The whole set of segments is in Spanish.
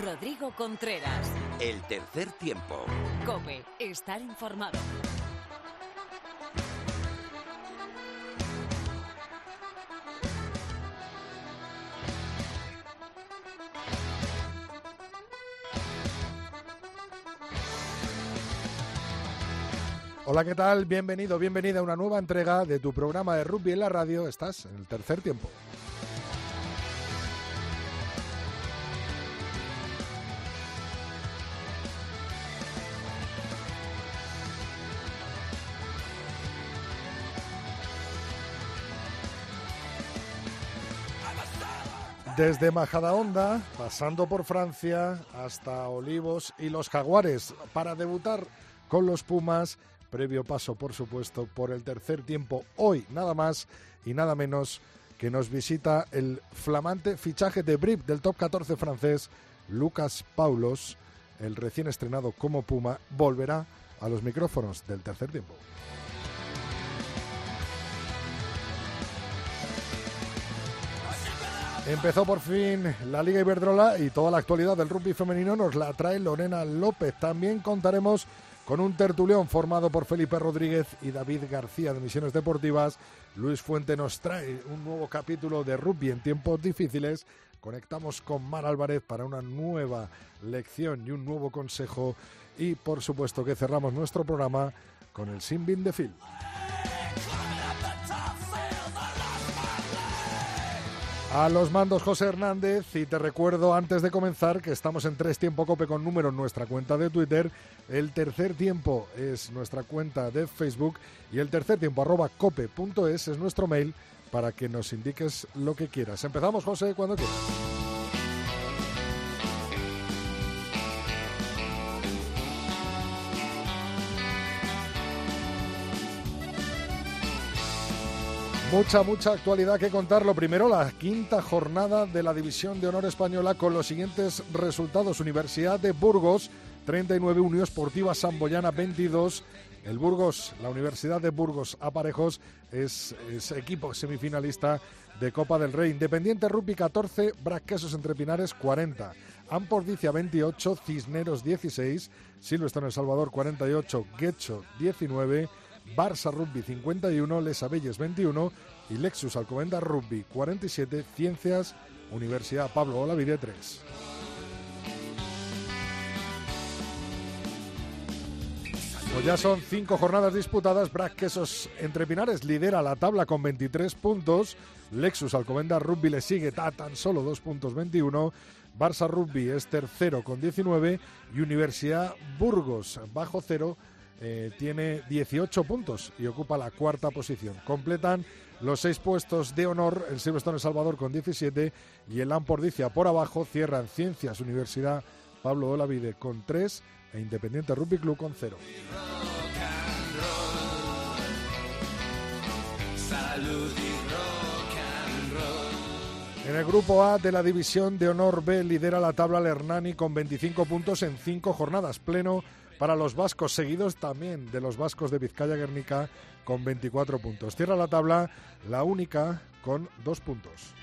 Rodrigo Contreras. El tercer tiempo. Cope, estar informado. Hola, ¿qué tal? Bienvenido, bienvenida a una nueva entrega de tu programa de rugby en la radio. Estás en el tercer tiempo. Desde Majadahonda, pasando por Francia, hasta Olivos y los Jaguares, para debutar con los Pumas, previo paso, por supuesto, por el tercer tiempo, hoy nada más y nada menos que nos visita el flamante fichaje de Brip del top 14 francés, Lucas Paulos, el recién estrenado como Puma, volverá a los micrófonos del tercer tiempo. Empezó por fin la Liga Iberdrola y toda la actualidad del rugby femenino nos la trae Lorena López. También contaremos con un tertulión formado por Felipe Rodríguez y David García de Misiones Deportivas. Luis Fuente nos trae un nuevo capítulo de rugby en tiempos difíciles. Conectamos con Mar Álvarez para una nueva lección y un nuevo consejo. Y por supuesto que cerramos nuestro programa con el Simbin de Phil. A los mandos José Hernández y te recuerdo antes de comenzar que estamos en Tres Tiempo Cope con número en nuestra cuenta de Twitter, el tercer tiempo es nuestra cuenta de Facebook y el tercer tiempo arroba cope.es es nuestro mail para que nos indiques lo que quieras. Empezamos José cuando quieras. Mucha, mucha actualidad que contar. Lo primero, la quinta jornada de la División de Honor Española con los siguientes resultados. Universidad de Burgos, 39, Unión Esportiva Samboyana, 22. El Burgos, la Universidad de Burgos Aparejos, es, es equipo semifinalista de Copa del Rey. Independiente Rugby 14, Brasquesos Entre Pinares 40. Ampordicia 28, Cisneros 16, Silvestre en El Salvador 48, Guecho 19. Barça Rugby 51, Les Abelles 21 y Lexus Alcomenda Rugby 47, Ciencias, Universidad Pablo Olavide 3. Pues ya son cinco jornadas disputadas. Brac Quesos Entre Pinares lidera la tabla con 23 puntos. Lexus Alcomenda Rugby le sigue a tan solo 2 puntos 21. Barça Rugby es tercero con 19 y Universidad Burgos bajo cero eh, tiene 18 puntos y ocupa la cuarta posición. Completan los seis puestos de honor el Silverstone El Salvador con 17 y el Lampordicia por abajo cierran Ciencias Universidad Pablo Olavide con 3 e Independiente Rugby Club con 0. En el grupo A de la división de honor B lidera la tabla Lernani con 25 puntos en 5 jornadas, pleno para los vascos, seguidos también de los vascos de Vizcaya Guernica con 24 puntos. Cierra la tabla la única con 2 puntos.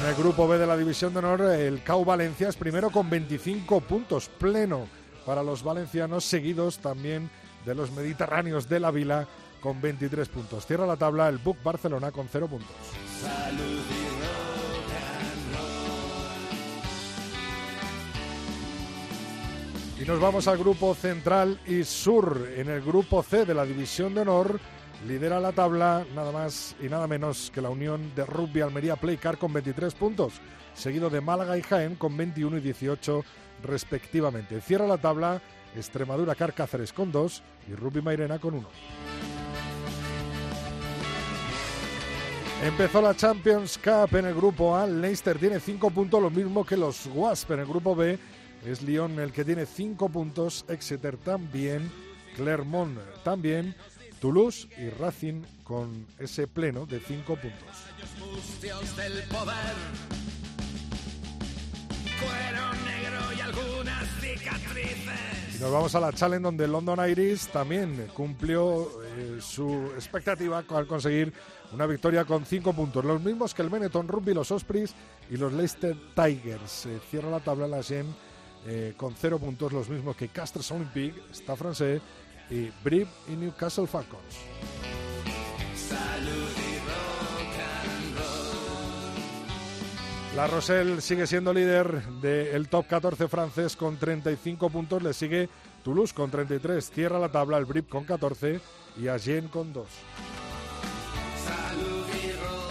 En el grupo B de la División de Honor, el CAU Valencia es primero con 25 puntos, pleno para los valencianos, seguidos también de los mediterráneos de la Vila con 23 puntos. Cierra la tabla el Buc Barcelona con 0 puntos. Y nos vamos al grupo central y sur. En el grupo C de la División de Honor lidera la tabla nada más y nada menos que la Unión de Rugby Almería Playcar con 23 puntos, seguido de Málaga y Jaén con 21 y 18 respectivamente. Cierra la tabla Extremadura Car Cáceres con 2 y Rugby Mairena con 1. Empezó la Champions Cup en el grupo A. Leicester tiene 5 puntos, lo mismo que los Wasp. En el grupo B es Lyon el que tiene 5 puntos, Exeter también, Clermont también, Toulouse y Racing con ese pleno de 5 puntos. Y nos vamos a la Challenge donde London Iris también cumplió eh, su expectativa al conseguir una victoria con cinco puntos, los mismos que el Benetton Rugby, los Ospreys y los Leicester Tigers. cierra la tabla la Gen eh, con cero puntos, los mismos que Castres Olympique, Stade Francés y Brive y Newcastle Falcons. La Roselle sigue siendo líder del top 14 francés con 35 puntos. Le sigue Toulouse con 33. Cierra la tabla el Brive con 14 y Agen con 2.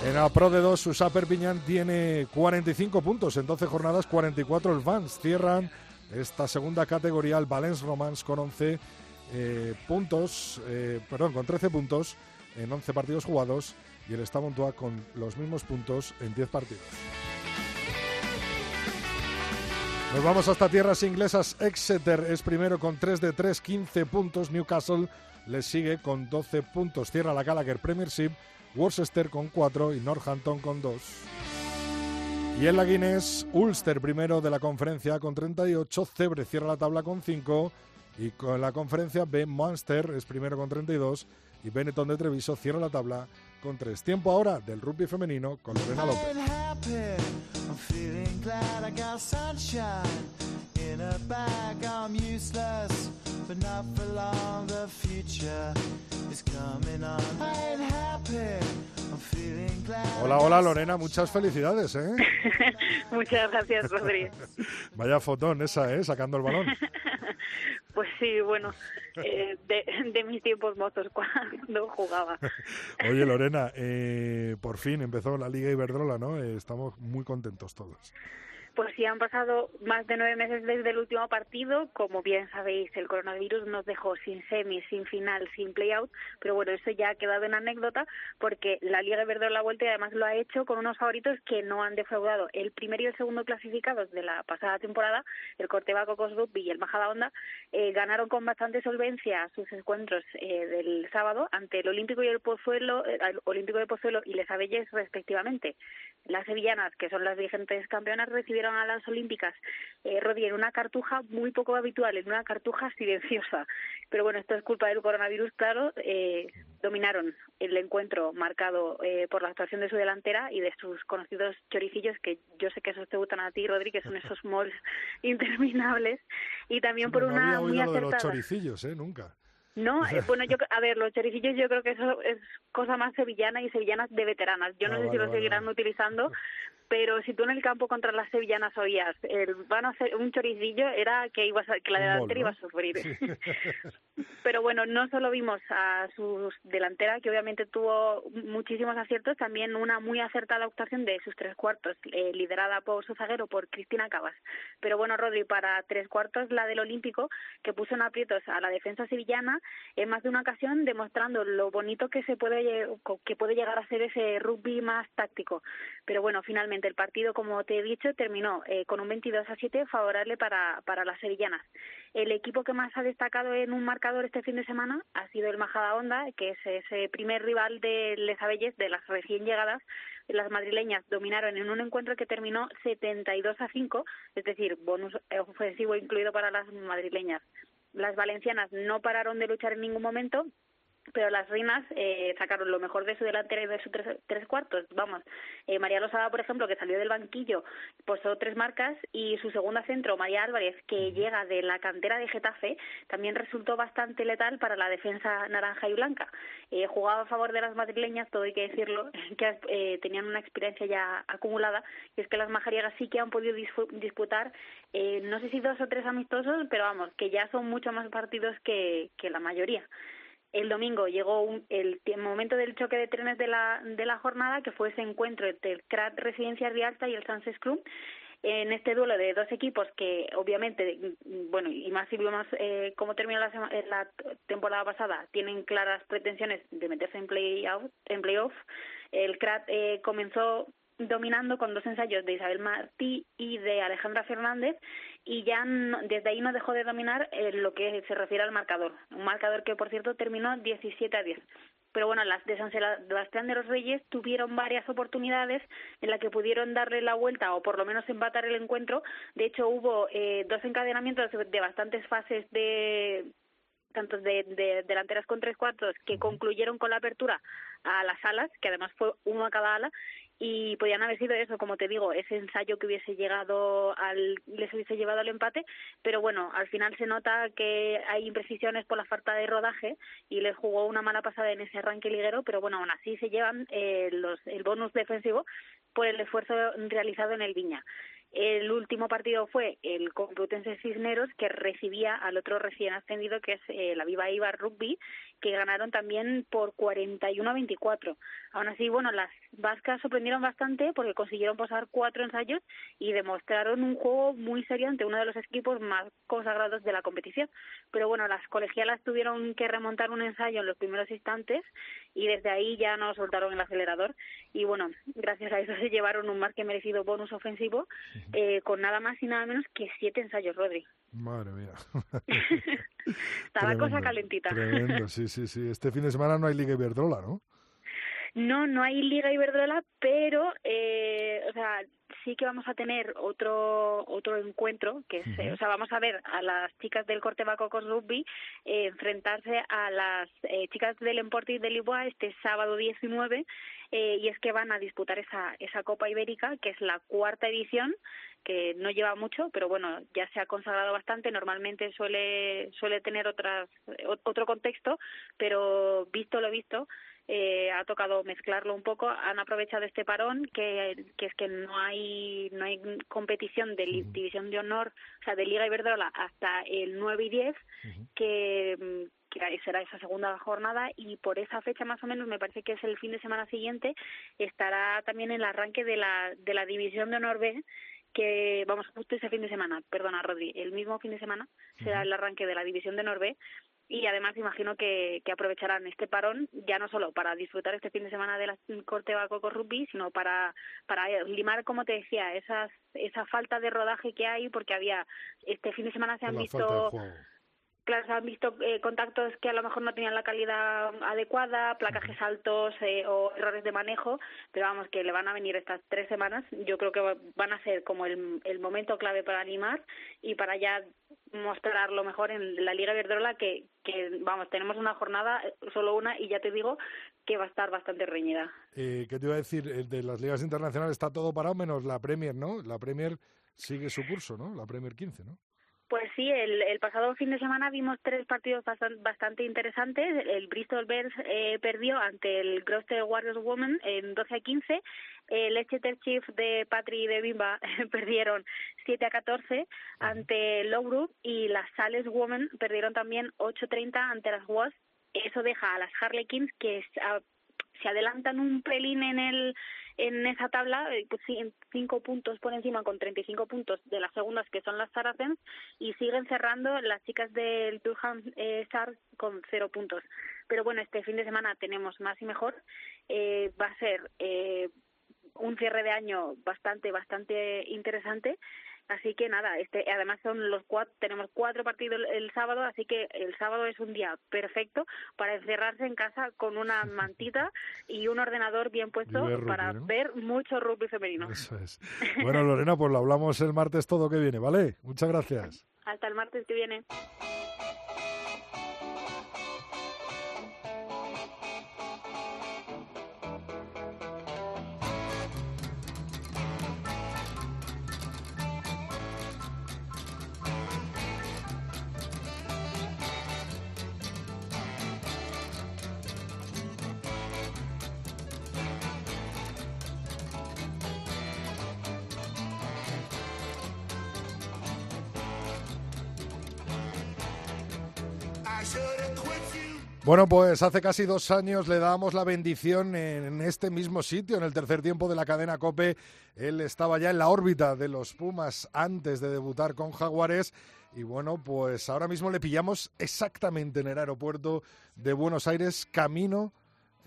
En la Pro de 2, Susa Perpignan tiene 45 puntos. En 12 jornadas, 44 el Vans. Cierran esta segunda categoría el Valence Romance con 11 eh, puntos, eh, perdón, con 13 puntos en 11 partidos jugados y el Stamontois con los mismos puntos en 10 partidos. Nos vamos hasta tierras inglesas. Exeter es primero con 3 de 3, 15 puntos. Newcastle le sigue con 12 puntos. Cierra la Gallagher Premiership. Worcester con 4 y Northampton con 2. Y en la Guinness, Ulster primero de la conferencia con 38. Cebre cierra la tabla con 5. Y con la conferencia B, Monster es primero con 32. Y Benetton de Treviso cierra la tabla con 3. Tiempo ahora del rugby femenino con Lorena López. Hola, hola Lorena, muchas felicidades, ¿eh? muchas gracias, Rodríguez. Vaya fotón esa, ¿eh? Sacando el balón. Pues sí, bueno, eh, de, mis tiempos mozos cuando jugaba. Oye, Lorena, eh, por fin empezó la Liga Iberdrola, ¿no? Eh, estamos muy contentos todos. Pues sí, han pasado más de nueve meses desde el último partido. Como bien sabéis, el coronavirus nos dejó sin semi, sin final, sin play-out. Pero bueno, eso ya ha quedado en anécdota porque la Liga de Verde la vuelta y además lo ha hecho con unos favoritos que no han defraudado. El primero y el segundo clasificados de la pasada temporada, el Corteva Cocos Rugby y el Majada Onda, eh, ganaron con bastante solvencia sus encuentros eh, del sábado ante el Olímpico y el Pozuelo, eh, Olímpico de Pozuelo y Les Abelles respectivamente. Las sevillanas, que son las vigentes campeonas, recibieron a las Olímpicas, eh, en una cartuja muy poco habitual, en una cartuja silenciosa. Pero bueno, esto es culpa del coronavirus, claro. Eh, dominaron el encuentro marcado eh, por la actuación de su delantera y de sus conocidos choricillos, que yo sé que esos te gustan a ti, Rodri, que son esos malls interminables. Y también por una muy acertada... de los choricillos, ¿eh? Nunca. No, eh, bueno, yo a ver, los choricillos yo creo que eso es cosa más sevillana y sevillanas de veteranas. Yo no ah, sé si lo seguirán utilizando, pero si tú en el campo contra las sevillanas oías el van a hacer un choricillo era que ibas que la delantera iba a sufrir. Pero bueno no solo vimos a su delantera que obviamente tuvo muchísimos aciertos también una muy acertada actuación de sus tres cuartos eh, liderada por su zaguero por Cristina Cabas. Pero bueno Rodri para tres cuartos la del Olímpico que puso en aprietos a la defensa sevillana en más de una ocasión demostrando lo bonito que se puede que puede llegar a ser ese rugby más táctico. Pero bueno finalmente el partido, como te he dicho, terminó eh, con un 22 a 7 favorable para, para las sevillanas. El equipo que más ha destacado en un marcador este fin de semana ha sido el Majada Honda, que es ese primer rival de Les Abelles, de las recién llegadas. Las madrileñas dominaron en un encuentro que terminó 72 a 5, es decir, bonus ofensivo incluido para las madrileñas. Las valencianas no pararon de luchar en ningún momento pero las reinas eh, sacaron lo mejor de su delantera y de sus tres, cuartos. Vamos, eh, María Losada, por ejemplo, que salió del banquillo, posó tres marcas y su segunda centro, María Álvarez, que llega de la cantera de Getafe, también resultó bastante letal para la defensa naranja y blanca. Eh, jugaba a favor de las madrileñas, todo hay que decirlo, que eh, tenían una experiencia ya acumulada, y es que las majariegas sí que han podido disputar, eh, no sé si dos o tres amistosos, pero vamos, que ya son mucho más partidos que, que la mayoría el domingo llegó el, momento del choque de trenes de la, de la jornada, que fue ese encuentro entre el CRAT Residencia Rialta y el Sunset Club. En este duelo de dos equipos que, obviamente, bueno, y más si vimos eh, cómo terminó la, la, temporada pasada, tienen claras pretensiones de meterse en play-off. En play el CRAT eh, comenzó dominando con dos ensayos de Isabel Martí y de Alejandra Fernández y ya desde ahí no dejó de dominar eh, lo que se refiere al marcador. Un marcador que, por cierto, terminó 17 a 10. pero bueno, las de San Sebastián de los Reyes tuvieron varias oportunidades en las que pudieron darle la vuelta o por lo menos empatar el encuentro. De hecho, hubo eh, dos encadenamientos de bastantes fases de tanto de, de, delanteras con tres cuartos que concluyeron con la apertura a las alas, que además fue uno a cada ala, y podían haber sido eso, como te digo, ese ensayo que hubiese llegado al, les hubiese llevado al empate, pero bueno, al final se nota que hay imprecisiones por la falta de rodaje y les jugó una mala pasada en ese arranque liguero, pero bueno, aún así se llevan eh, los, el bonus defensivo por el esfuerzo realizado en el Viña. El último partido fue el Complutense Cisneros, que recibía al otro recién ascendido, que es eh, la Viva Ibar Rugby, que ganaron también por 41 a 24. Aún así, bueno, las vascas sorprendieron bastante porque consiguieron pasar cuatro ensayos y demostraron un juego muy serio ante uno de los equipos más consagrados de la competición. Pero bueno, las colegialas tuvieron que remontar un ensayo en los primeros instantes y desde ahí ya no soltaron el acelerador. Y bueno, gracias a eso se llevaron un más que merecido bonus ofensivo eh, con nada más y nada menos que siete ensayos, Rodri. Madre mía. Está la cosa calentita. Tremendo, sí, sí, sí. Este fin de semana no hay Liga Iberdrola, ¿no? No, no hay Liga Iberdrola, pero, eh, o sea, sí que vamos a tener otro otro encuentro, que es, o sea, vamos a ver a las chicas del Corte con Rugby eh, enfrentarse a las eh, chicas del Emportis de Lisboa este sábado 19, eh, y es que van a disputar esa, esa Copa Ibérica, que es la cuarta edición, que no lleva mucho, pero bueno, ya se ha consagrado bastante. Normalmente suele, suele tener otras, otro contexto, pero visto lo visto, eh, ha tocado mezclarlo un poco. Han aprovechado este parón, que, que es que no hay no hay competición de división de honor, o sea, de Liga Iberdrola hasta el 9 y 10, que, que será esa segunda jornada. Y por esa fecha más o menos me parece que es el fin de semana siguiente estará también el arranque de la de la división de honor B que vamos justo ese fin de semana, perdona Rodri, el mismo fin de semana será el arranque de la división de Norbe y además imagino que, que, aprovecharán este parón ya no solo para disfrutar este fin de semana de la corte Bacoco Rugby, sino para, para limar, como te decía, esas, esa falta de rodaje que hay, porque había, este fin de semana se han visto claro, se han visto eh, contactos que a lo mejor no tenían la calidad adecuada, placajes altos eh, o errores de manejo, pero vamos, que le van a venir estas tres semanas. Yo creo que van a ser como el, el momento clave para animar y para ya mostrar lo mejor en la Liga Verdrola, que, que, vamos, tenemos una jornada, solo una, y ya te digo que va a estar bastante reñida. Eh, ¿Qué te iba a decir? De las ligas internacionales está todo parado menos la Premier, ¿no? La Premier sigue su curso, ¿no? La Premier 15, ¿no? Pues sí, el, el pasado fin de semana vimos tres partidos bastante, interesantes. El Bristol Bears eh, perdió ante el Gloucester Warriors Women en 12 a 15. El Exeter Chief de Patri y de Bimba perdieron 7 a 14 ante Lowbrook y las Sales Women perdieron también 8 a 30 ante las Wasps. Eso deja a las Harlequins que se adelantan un pelín en el en esa tabla, eh, pues cinco puntos por encima con 35 puntos de las segundas que son las Saracens y siguen cerrando las chicas del Durham eh, Stars con cero puntos. Pero bueno, este fin de semana tenemos más y mejor. Eh, va a ser eh, un cierre de año bastante, bastante interesante Así que nada, este, además son los cuatro, tenemos cuatro partidos el, sábado, así que el sábado es un día perfecto para encerrarse en casa con una mantita y un ordenador bien puesto para ver mucho rugby femenino. Eso es. Bueno, Lorena, pues lo hablamos el martes todo que viene, ¿vale? Muchas gracias. Hasta el martes que viene. Bueno, pues hace casi dos años le dábamos la bendición en este mismo sitio, en el tercer tiempo de la cadena Cope. Él estaba ya en la órbita de los Pumas antes de debutar con Jaguares. Y bueno, pues ahora mismo le pillamos exactamente en el aeropuerto de Buenos Aires, camino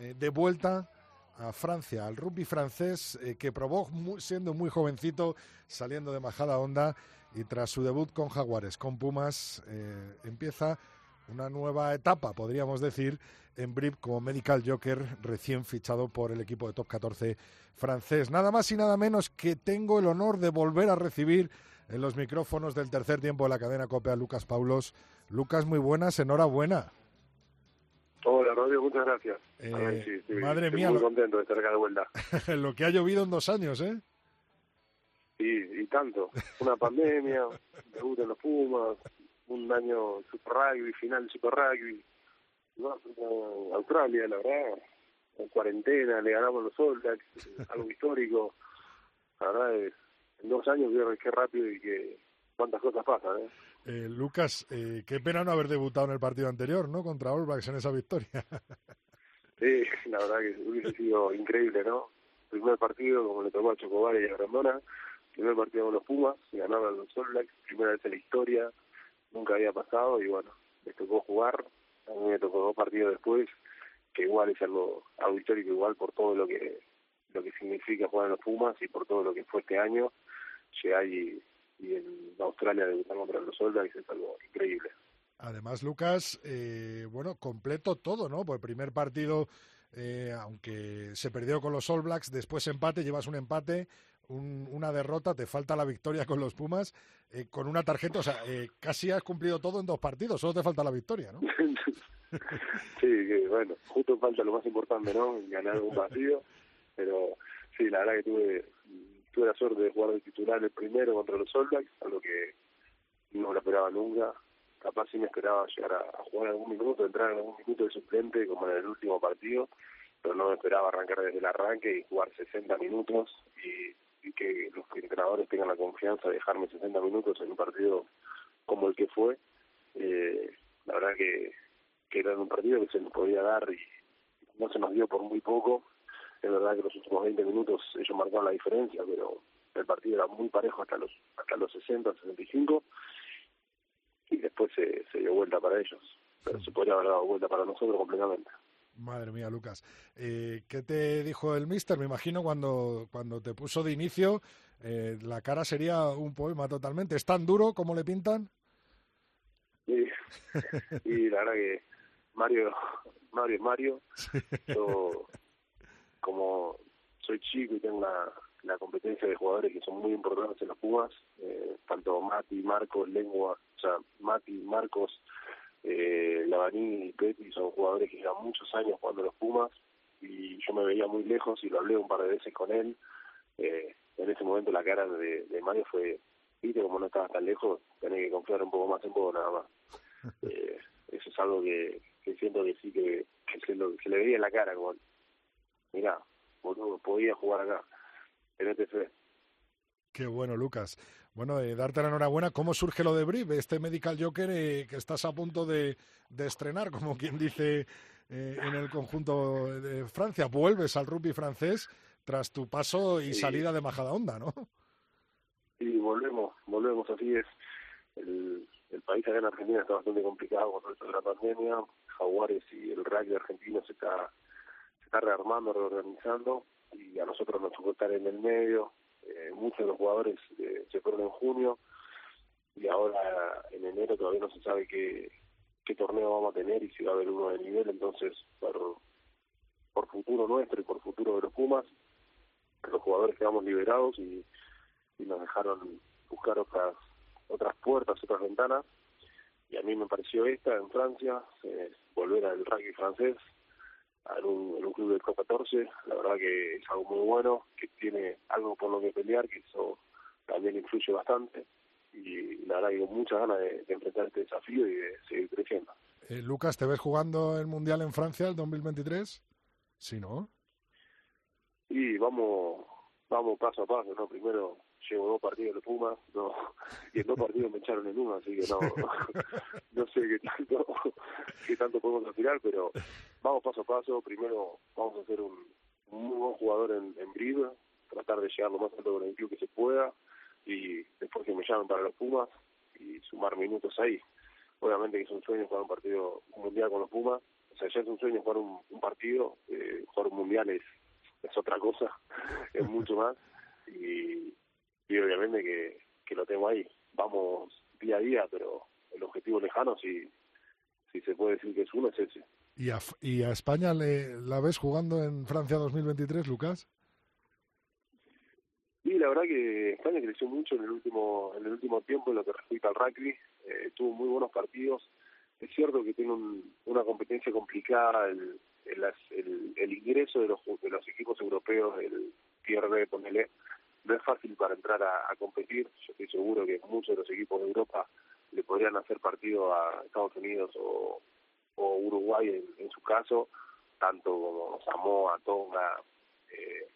eh, de vuelta a Francia, al rugby francés eh, que probó siendo muy jovencito, saliendo de Majada Honda y tras su debut con Jaguares, con Pumas, eh, empieza una nueva etapa, podríamos decir, en Brip como Medical Joker recién fichado por el equipo de Top 14 francés. Nada más y nada menos que tengo el honor de volver a recibir en los micrófonos del tercer tiempo de la cadena COPE a Lucas Paulos. Lucas, muy buenas, enhorabuena. Hola, Radio, muchas gracias. Eh, madre mía. Muy contento de estar acá de vuelta. lo que ha llovido en dos años, ¿eh? Sí, y tanto. Una pandemia, debut en los Pumas, un año Super Rugby, final de Super Rugby. No, Australia, la verdad, en cuarentena, le ganamos los All algo histórico. La verdad es, en dos años qué rápido y que cuántas cosas pasan, ¿eh? Eh, Lucas, eh, qué pena no haber debutado en el partido anterior, ¿no? Contra All Blacks en esa victoria. sí, la verdad que hubiese sido increíble, ¿no? Primer partido, como le tocó a Chocobar y a Grandona, primer partido con los Pumas, ganaron los All Blacks, primera vez en la historia, nunca había pasado y bueno, les tocó jugar, a mí me tocó dos partidos después, que igual es algo, algo histórico igual por todo lo que lo que significa jugar en los Pumas y por todo lo que fue este año, llegar y, y en Australia debutar contra los Blacks es algo increíble. Además, Lucas, eh, bueno, completo todo, ¿no? Por el primer partido, eh, aunque se perdió con los All Blacks, después empate, llevas un empate, una derrota, te falta la victoria con los Pumas, eh, con una tarjeta, o sea, eh, casi has cumplido todo en dos partidos, solo te falta la victoria, ¿no? sí, que bueno, justo falta lo más importante, ¿no? Ganar un partido, pero sí, la verdad que tuve, tuve la suerte de jugar de titular el primero contra los All Blacks, a lo que no lo esperaba nunca. Capaz sí me esperaba llegar a, jugar algún minuto, entrar en algún minuto de suplente, como en el último partido, pero no me esperaba arrancar desde el arranque y jugar 60 minutos y y que los entrenadores tengan la confianza de dejarme 60 minutos en un partido como el que fue. Eh, la verdad que, que era un partido que se nos podía dar y no se nos dio por muy poco. Es verdad que los últimos 20 minutos ellos marcaron la diferencia, pero el partido era muy parejo hasta los hasta los 60, 65 y después se, se dio vuelta para ellos. Pero se podría haber dado vuelta para nosotros completamente. Madre mía, Lucas. Eh, ¿Qué te dijo el mister? Me imagino cuando, cuando te puso de inicio, eh, la cara sería un poema totalmente. ¿Es tan duro como le pintan? Sí, y la verdad que Mario, Mario es Mario. Yo, como soy chico y tengo la, la competencia de jugadores que son muy importantes en los Pumas, eh, tanto Mati, Marcos, Lengua, o sea, Mati, Marcos, eh, Lavaní y Petty son jugadores que llevan muchos años jugando los Pumas y yo me veía muy lejos y lo hablé un par de veces con él. Eh, en ese momento la cara de, de Mario fue, viste, como no estaba tan lejos, tenés que confiar un poco más en vos nada más. Eh, eso es algo que, que siento que sí que, se, lo, se, le veía en la cara, como, mira, podía jugar acá, tenete fe. Qué bueno, Lucas. Bueno, eh, darte la enhorabuena. ¿Cómo surge lo de Brib, este Medical Joker eh, que estás a punto de, de, estrenar, como quien dice eh, en el conjunto de Francia? Vuelves al rugby francés tras tu paso y salida de Majadahonda, ¿no? Sí, volvemos, volvemos, así es. El, el país acá en Argentina está bastante complicado con todo de la pandemia. Jaguares y el rugby argentino se está, se está rearmando, reorganizando y a nosotros nos tocó estar en el medio, eh, muchos de los jugadores eh, se fueron en junio y ahora en enero todavía no se sabe qué, qué torneo vamos a tener y si va a haber uno de nivel, entonces por, por futuro nuestro y por futuro de los Pumas, los jugadores quedamos liberados y, nos dejaron buscar otras otras puertas, otras ventanas. Y a mí me pareció esta en Francia, eh, volver al rugby francés, en un, en un club del Copa 14, la verdad que es algo muy bueno, que tiene algo por lo que pelear, que eso también influye bastante y la verdad que muchas ganas de, enfrentar este desafío y de seguir creciendo. Eh, Lucas, ¿te ves jugando el Mundial en Francia el 2023? Sí, ¿no? Y vamos, vamos paso a paso, ¿no? Primero llevo dos partidos de Pumas, no, y en dos partidos me echaron en uno, así que no, no sé qué tanto, qué tanto podemos aspirar, pero vamos paso a paso. Primero vamos a ser un, muy buen jugador en, en tratar de llegar lo más alto con el club que se pueda, y después que me llamen para los Pumas y sumar minutos ahí. Obviamente que es un sueño jugar un partido mundial con los Pumas, o sea, ya es un sueño jugar un, un partido, eh, jugar un mundial es, es otra cosa, es mucho más, y, y obviamente que, que lo tengo ahí. Vamos día a día, pero el objetivo lejano sí, si se puede decir que es uno, es ese. ¿Y a, y a España le, la ves jugando en Francia 2023, Lucas? Y la verdad que España creció mucho en el último en el último tiempo en lo que respecta al rugby. Eh, tuvo muy buenos partidos. Es cierto que tiene un, una competencia complicada. El, el, el, ingreso de los, de los equipos europeos, el pierde, ponele, no es fácil para entrar a, competir. Yo estoy seguro que muchos de los equipos de Europa le podrían hacer partido a Estados Unidos o, Uruguay en, en, su caso, tanto como Samoa, Tonga, eh,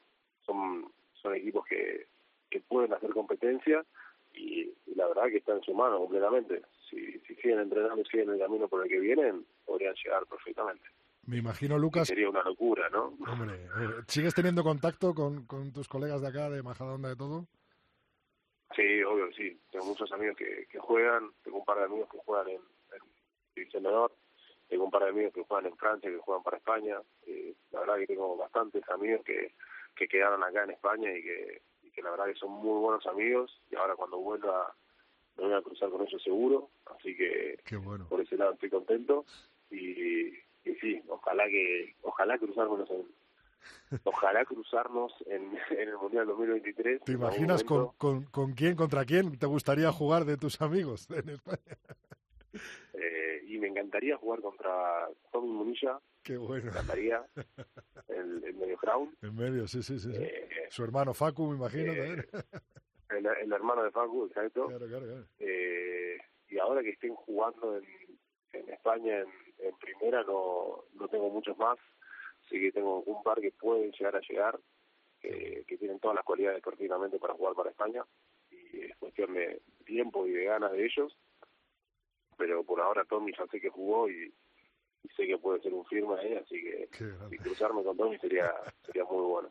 son, son equipos que, que pueden hacer competencia y, y, la verdad que está en su mano completamente. Si, si siguen entrenando y siguen el camino por el que vienen, podrían llegar perfectamente. Me imagino, Lucas. Sería una locura, ¿no? Hombre, eh, ¿sigues teniendo contacto con, con tus colegas de acá, de Majadahonda, de todo? Sí, obvio que sí. Tengo muchos amigos que, que juegan, tengo un par de amigos que juegan en, en División de Honor, tengo un par de amigos que juegan en Francia, que juegan para España. Eh, la verdad que tengo bastantes amigos que, que quedaron acá en España y que, y que la verdad que son muy buenos amigos y ahora cuando vuelva me voy a cruzar con ellos seguro, así que Qué bueno. por ese lado estoy contento y, y sí, ojalá que ojalá cruzarnos en, Ojalá cruzarnos en, en, el Mundial 2023. ¿Te imaginas con, con, con, quién, contra quién te gustaría jugar de tus amigos en España? Eh, y me encantaría jugar contra Tommy Munilla. Qué bueno. Me encantaría. El, el medio crown. En medio, sí, sí, sí. sí. Eh, Su hermano Facu, me imagino. Eh, el, el, hermano de Facu, exacto. Claro, claro, claro. y ahora que estén jugando en, en España en, en primera, no, no tengo muchos más sí que tengo un par que pueden llegar a llegar, que, que tienen todas las cualidades perfectamente para jugar para España, y es cuestión de tiempo y de ganas de ellos, pero por ahora Tommy ya sé que jugó y, y sé que puede ser un firme ahí, así que si cruzarme con Tommy sería, sería muy bueno.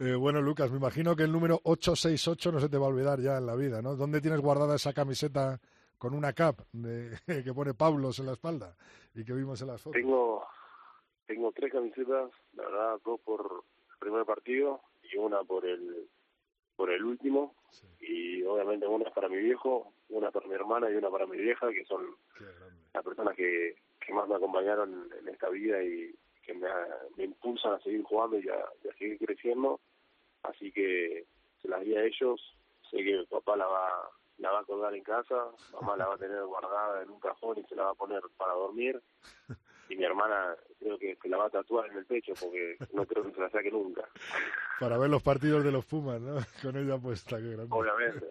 Eh, bueno, Lucas, me imagino que el número 868 no se te va a olvidar ya en la vida, ¿no? ¿Dónde tienes guardada esa camiseta con una cap de, que pone Pablos en la espalda y que vimos en las fotos? Tengo, tengo tres camisetas, la verdad, dos por el primer partido y una por el por el último sí. y obviamente una es para mi viejo, una para mi hermana y una para mi vieja que son las personas que, que más me acompañaron en esta vida y que me, me impulsan a seguir jugando y a, y a, seguir creciendo así que se las di a ellos sé que papá la va la va a colgar en casa mamá la va a tener guardada en un cajón y se la va a poner para dormir y mi hermana creo que se la va a tatuar en el pecho porque no creo que se la saque nunca. Para ver los partidos de los Pumas, ¿no? Con ella puesta, qué grande. Obviamente.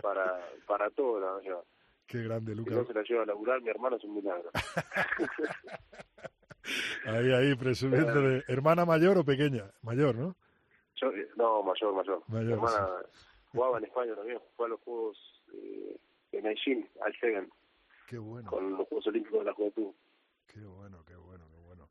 Para, para todo la lleva. Qué grande, Lucas. Si no se la lleva a laburar, mi hermana es un milagro. ahí, ahí, presumiendo de hermana mayor o pequeña. Mayor, ¿no? Yo, no, mayor, mayor. mayor mi hermana sí. Jugaba en España también, jugaba los Juegos eh, en Beijing, al Segen. Qué bueno. Con los Juegos Olímpicos de la Juventud. Qué bueno, qué bueno, qué bueno.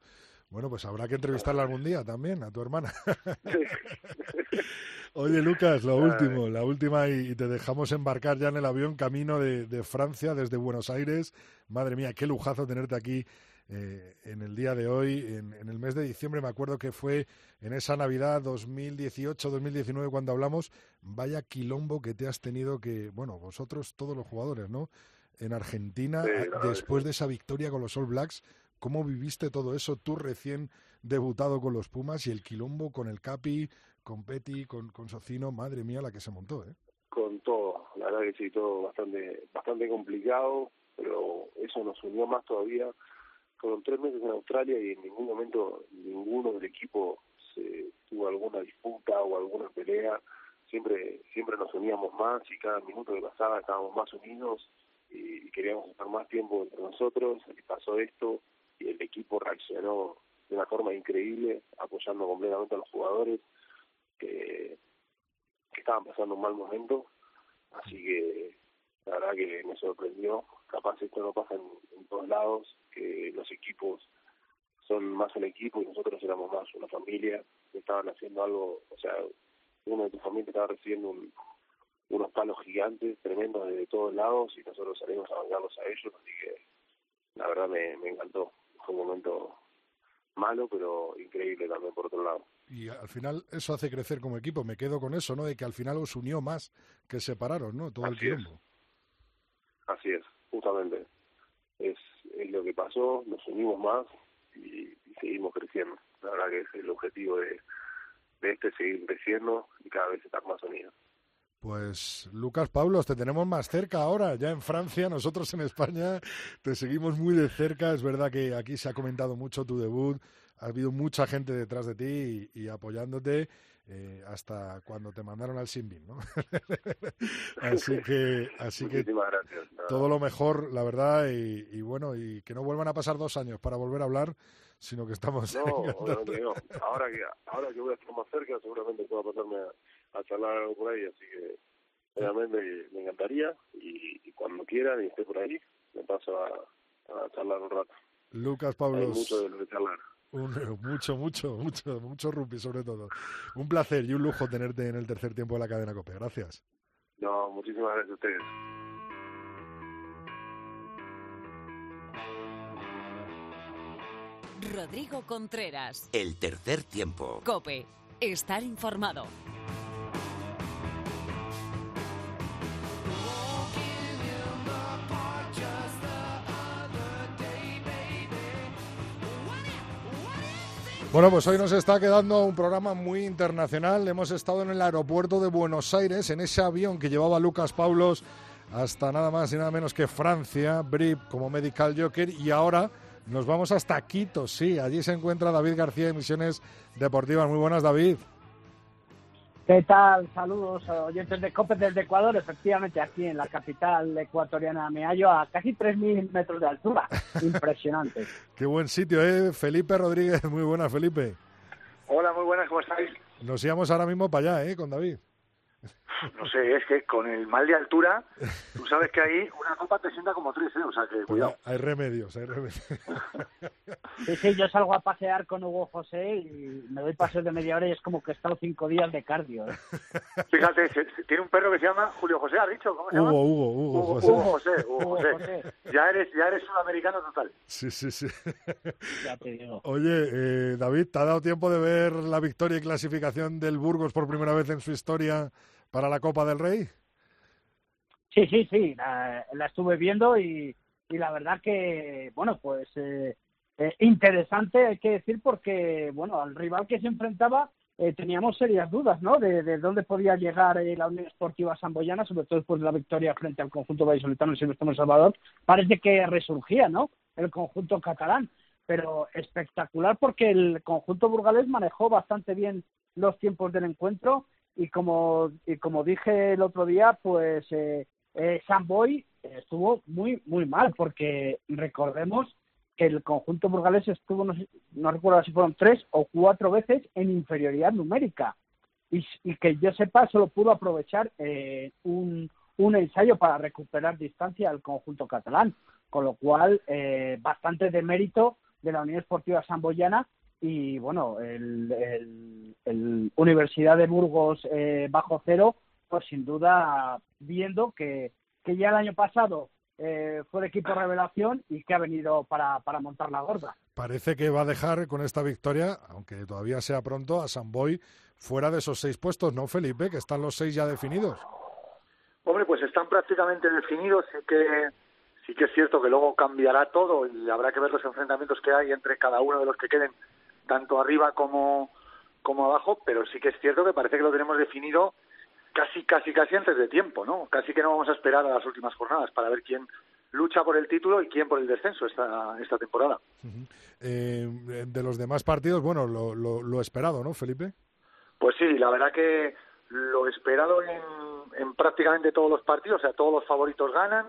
Bueno, pues habrá que entrevistarla algún día también, a tu hermana. Oye, Lucas, lo último, la última, y, te dejamos embarcar ya en el avión camino de, de Francia desde Buenos Aires. Madre mía, qué lujazo tenerte aquí eh, en el día de hoy, en, en, el mes de diciembre. Me acuerdo que fue en esa Navidad 2018-2019 cuando hablamos. Vaya quilombo que te has tenido que, bueno, vosotros, todos los jugadores, ¿no? en Argentina, sí, después de esa victoria con los All Blacks. ¿Cómo viviste todo eso tú recién debutado con los Pumas y el quilombo con el Capi, con Petty, con, con Socino? Madre mía, la que se montó, ¿eh? Con todo, la verdad que sí, todo bastante, bastante complicado, pero eso nos unió más todavía. Fueron tres meses en Australia y en ningún momento ninguno del equipo se tuvo alguna disputa o alguna pelea. Siempre, siempre nos uníamos más y cada minuto que pasaba estábamos más unidos y queríamos estar más tiempo entre nosotros y pasó esto y el equipo reaccionó de una forma increíble apoyando completamente a los jugadores que, que estaban pasando un mal momento así que la verdad que me sorprendió capaz esto no pasa en, en todos lados que los equipos son más un equipo y nosotros éramos más una familia que estaban haciendo algo o sea uno de tu familia estaba recibiendo un unos palos gigantes, tremendos de todos lados, y nosotros salimos a bancarlos a ellos, así que la verdad me, me encantó. Fue un momento malo, pero increíble también por otro lado. Y al final eso hace crecer como equipo, me quedo con eso, ¿no? De que al final os unió más que separaron, ¿no? Todo Así el tiempo. Es. Así es, justamente. es, es lo que pasó, nos unimos más y, seguimos creciendo. La verdad que es el objetivo de, de este seguir creciendo y cada vez estar más unidos. Pues Lucas Pablos, te tenemos más cerca ahora, ya en Francia, nosotros en España te seguimos muy de cerca. Es verdad que aquí se ha comentado mucho tu debut, ha habido mucha gente detrás de ti y, apoyándote eh, hasta cuando te mandaron al Simbin, ¿no? así que, así que todo lo mejor, la verdad, y, bueno, y que no vuelvan a pasar dos años para volver a hablar, sino que estamos. No, no, ahora que ahora que voy a estar más cerca, seguramente puedo pasarme a a charlar algo por ahí, así que realmente me encantaría y, cuando quieran y esté por ahí, me paso a, a charlar un rato. Lucas Pablos. Hay mucho de lo que charlar. Mucho, mucho, mucho, mucho rugby sobre todo. Un placer y un lujo tenerte en el tercer tiempo de la cadena COPE. Gracias. No, muchísimas gracias a ustedes. Rodrigo Contreras. El tercer tiempo. COPE. Estar informado. Bueno, pues hoy nos está quedando un programa muy internacional. Hemos estado en el aeropuerto de Buenos Aires, en ese avión que llevaba Lucas Paulos hasta nada más y nada menos que Francia, BRIP como Medical Joker, y ahora nos vamos hasta Quito, sí, allí se encuentra David García de Misiones Deportivas. Muy buenas, David. ¿Qué tal? Saludos oyentes de COPE desde Ecuador, efectivamente aquí en la capital ecuatoriana me hallo a casi 3.000 metros de altura. Impresionante. Qué buen sitio, ¿eh? Felipe Rodríguez, muy buena, Felipe. Hola, muy buenas, ¿cómo estáis? Nos íbamos ahora mismo para allá, ¿eh? Con David. No sé, es que con el mal de altura, tú sabes que ahí una copa te sienta como tres, ¿eh? O sea que pues cuidado. hay remedios, hay remedios. Sí, sí, yo salgo a pasear con Hugo José y me doy paseos de media hora y es como que he estado cinco días de cardio. ¿eh? Fíjate, tiene un perro que se llama Julio José, ¿ha dicho? ¿Cómo se llama? Hugo, Hugo, Hugo, José. Hugo José, Hugo José. Ya eres, ya eres sudamericano total. Sí, sí, sí. Ya te digo. Oye, eh, David, ¿te ha dado tiempo de ver la victoria y clasificación del Burgos por primera vez en su historia para la Copa del Rey? Sí, sí, sí, la, estuve viendo y, y, la verdad que, bueno, pues eh, eh, interesante hay que decir porque, bueno, al rival que se enfrentaba eh, teníamos serias dudas, ¿no? De, de dónde podía llegar la Unión Esportiva Samboyana, sobre todo después de la victoria frente al conjunto vallisoletano en Silvestre Salvador. Parece que resurgía, ¿no? El conjunto catalán, pero espectacular porque el conjunto burgalés manejó bastante bien los tiempos del encuentro y como, y como dije el otro día, pues eh, eh, Samboy estuvo muy, muy mal, porque recordemos que el conjunto burgalés estuvo, no, recuerdo si fueron tres o cuatro veces en inferioridad numérica. Y, que yo sepa, solo pudo aprovechar eh, un, un ensayo para recuperar distancia al conjunto catalán, con lo cual eh, bastante de mérito de la Unión Esportiva Samboyana y bueno, el, el, Universidad de Burgos eh, bajo cero, pues sin duda viendo que, que ya el año pasado eh, fue el equipo revelación y que ha venido para, para montar la gorda. Parece que va a dejar con esta victoria, aunque todavía sea pronto, a Samboy fuera de esos seis puestos, ¿no, Felipe? Que están los seis ya definidos. Hombre, pues están prácticamente definidos. Sí que, sí que es cierto que luego cambiará todo y habrá que ver los enfrentamientos que hay entre cada uno de los que queden tanto arriba como, como abajo, pero sí que es cierto que parece que lo tenemos definido casi, casi, casi antes de tiempo, ¿no? Casi que no vamos a esperar a las últimas jornadas para ver quién lucha por el título y quién por el descenso esta, esta temporada. Eh, de los demás partidos, bueno, lo, lo, esperado, ¿no, Felipe? Pues sí, la verdad que lo esperado en, en prácticamente todos los partidos, o sea, todos los favoritos ganan.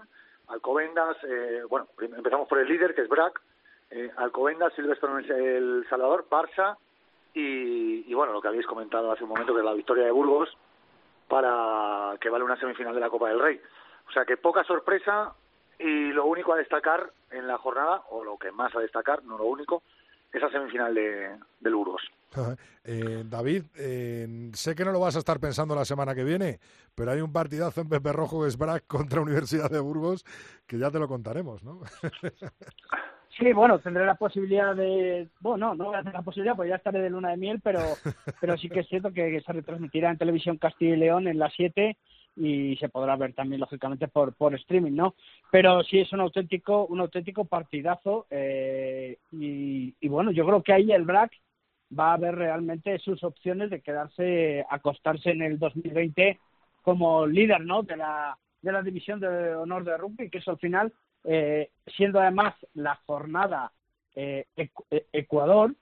Alcobendas, eh, bueno, empezamos por el líder, que es Brack, eh, Alcobendas, Silvestre El Salvador, Barça y, bueno, lo que habéis comentado hace un momento, que es la victoria de Burgos para que vale una semifinal de la Copa del Rey. O sea que poca sorpresa y lo único a destacar en la jornada, o lo que más a destacar, no lo único, esa semifinal de, del Burgos. Eh, David, eh, sé que no lo vas a estar pensando la semana que viene, pero hay un partidazo en Pepe Rojo Esbrac contra Universidad de Burgos que ya te lo contaremos, ¿no? Sí, bueno, tendré la posibilidad de... Bueno, no, voy a tener la posibilidad, pues ya estaré de luna de miel, pero, pero sí que es cierto que, se retransmitirá en televisión Castilla y León en las 7 y se podrá ver también lógicamente por por streaming no pero sí es un auténtico un auténtico partidazo eh, y, y, bueno yo creo que ahí el BRAC va a ver realmente sus opciones de quedarse acostarse en el 2020 como líder no de la de la división de honor de rugby que es al final eh, siendo además la jornada eh, Ecuador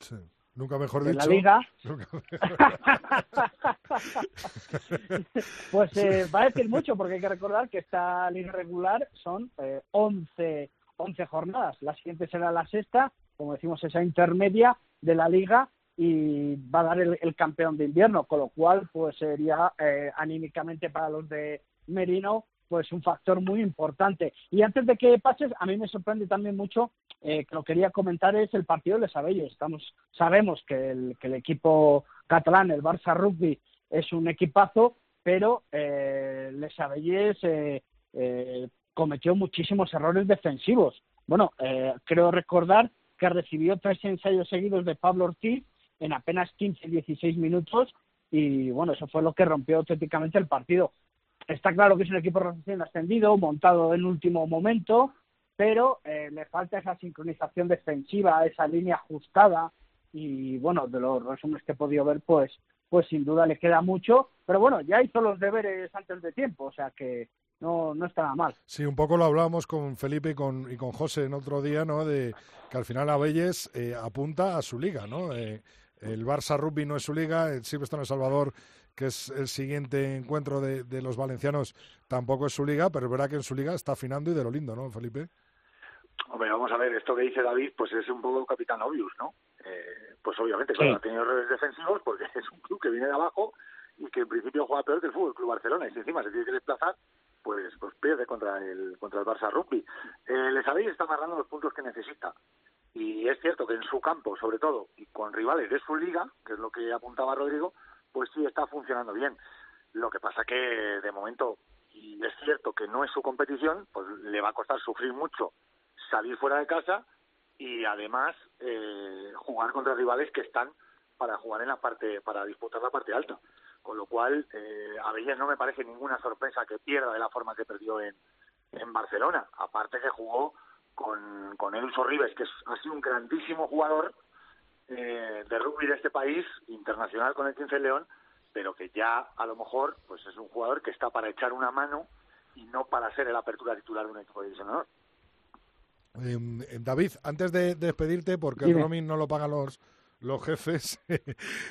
sí Nunca mejor de dicho. la liga. pues eh, va a decir mucho porque hay que recordar que esta liga regular son eh, 11, 11 jornadas. La siguiente será la sexta, como decimos, esa intermedia de la liga y va a dar el, campeón de invierno, con lo cual pues sería eh, anímicamente para los de Merino pues un factor muy importante. Y antes de que pases, a mí me sorprende también mucho, eh, que lo quería comentar, es el partido de Sabelles. Estamos, sabemos que el, que el equipo catalán, el Barça Rugby, es un equipazo, pero eh, Les Sabelles eh, eh, cometió muchísimos errores defensivos. Bueno, eh, creo recordar que recibió tres ensayos seguidos de Pablo Ortiz en apenas 15-16 minutos y bueno, eso fue lo que rompió auténticamente el partido. Está claro que es un equipo recién ascendido, montado en último momento, pero eh, le falta esa sincronización defensiva, esa línea ajustada y bueno, de los resúmenes que he podido ver, pues, pues sin duda le queda mucho, pero bueno, ya hizo los deberes antes de tiempo, o sea que no, no está nada mal. Sí, un poco lo hablábamos con Felipe y con, y con José en otro día, ¿no? De que al final Abelles eh, apunta a su liga, ¿no? Eh, el Barça Rugby no es su liga, el Silvestre El Salvador que es el siguiente encuentro de, de, los valencianos, tampoco es su liga, pero es verdad que en su liga está afinando y de lo lindo, ¿no, Felipe? Hombre, vamos a ver, esto que dice David, pues es un poco capitán obvious, ¿no? Eh, pues obviamente, claro, sí. ha tenido errores defensivos porque es un club que viene de abajo y que en principio juega peor que el Fútbol Club Barcelona y si encima se tiene que desplazar, pues pues pierde contra el contra el Barça Rugby. Eh, Les habéis está amarrando los puntos que necesita. Y es cierto que en su campo, sobre todo, y con rivales de su liga, que es lo que apuntaba Rodrigo, pues sí está funcionando bien. Lo que pasa que de momento, y es cierto que no es su competición, pues le va a costar sufrir mucho salir fuera de casa y además eh, jugar contra rivales que están para jugar en la parte, para disputar la parte alta. Con lo cual, eh, a Belles no me parece ninguna sorpresa que pierda de la forma que perdió en, en Barcelona. Aparte que jugó con, con Elso Rives, que es, ha sido un grandísimo jugador, eh, de rugby de este país, internacional con el 15 León, pero que ya a lo mejor pues es un jugador que está para echar una mano y no para ser el apertura titular de un equipo de división honor. Eh, David, antes de, de despedirte, porque Dime. el roaming no lo pagan los, los jefes,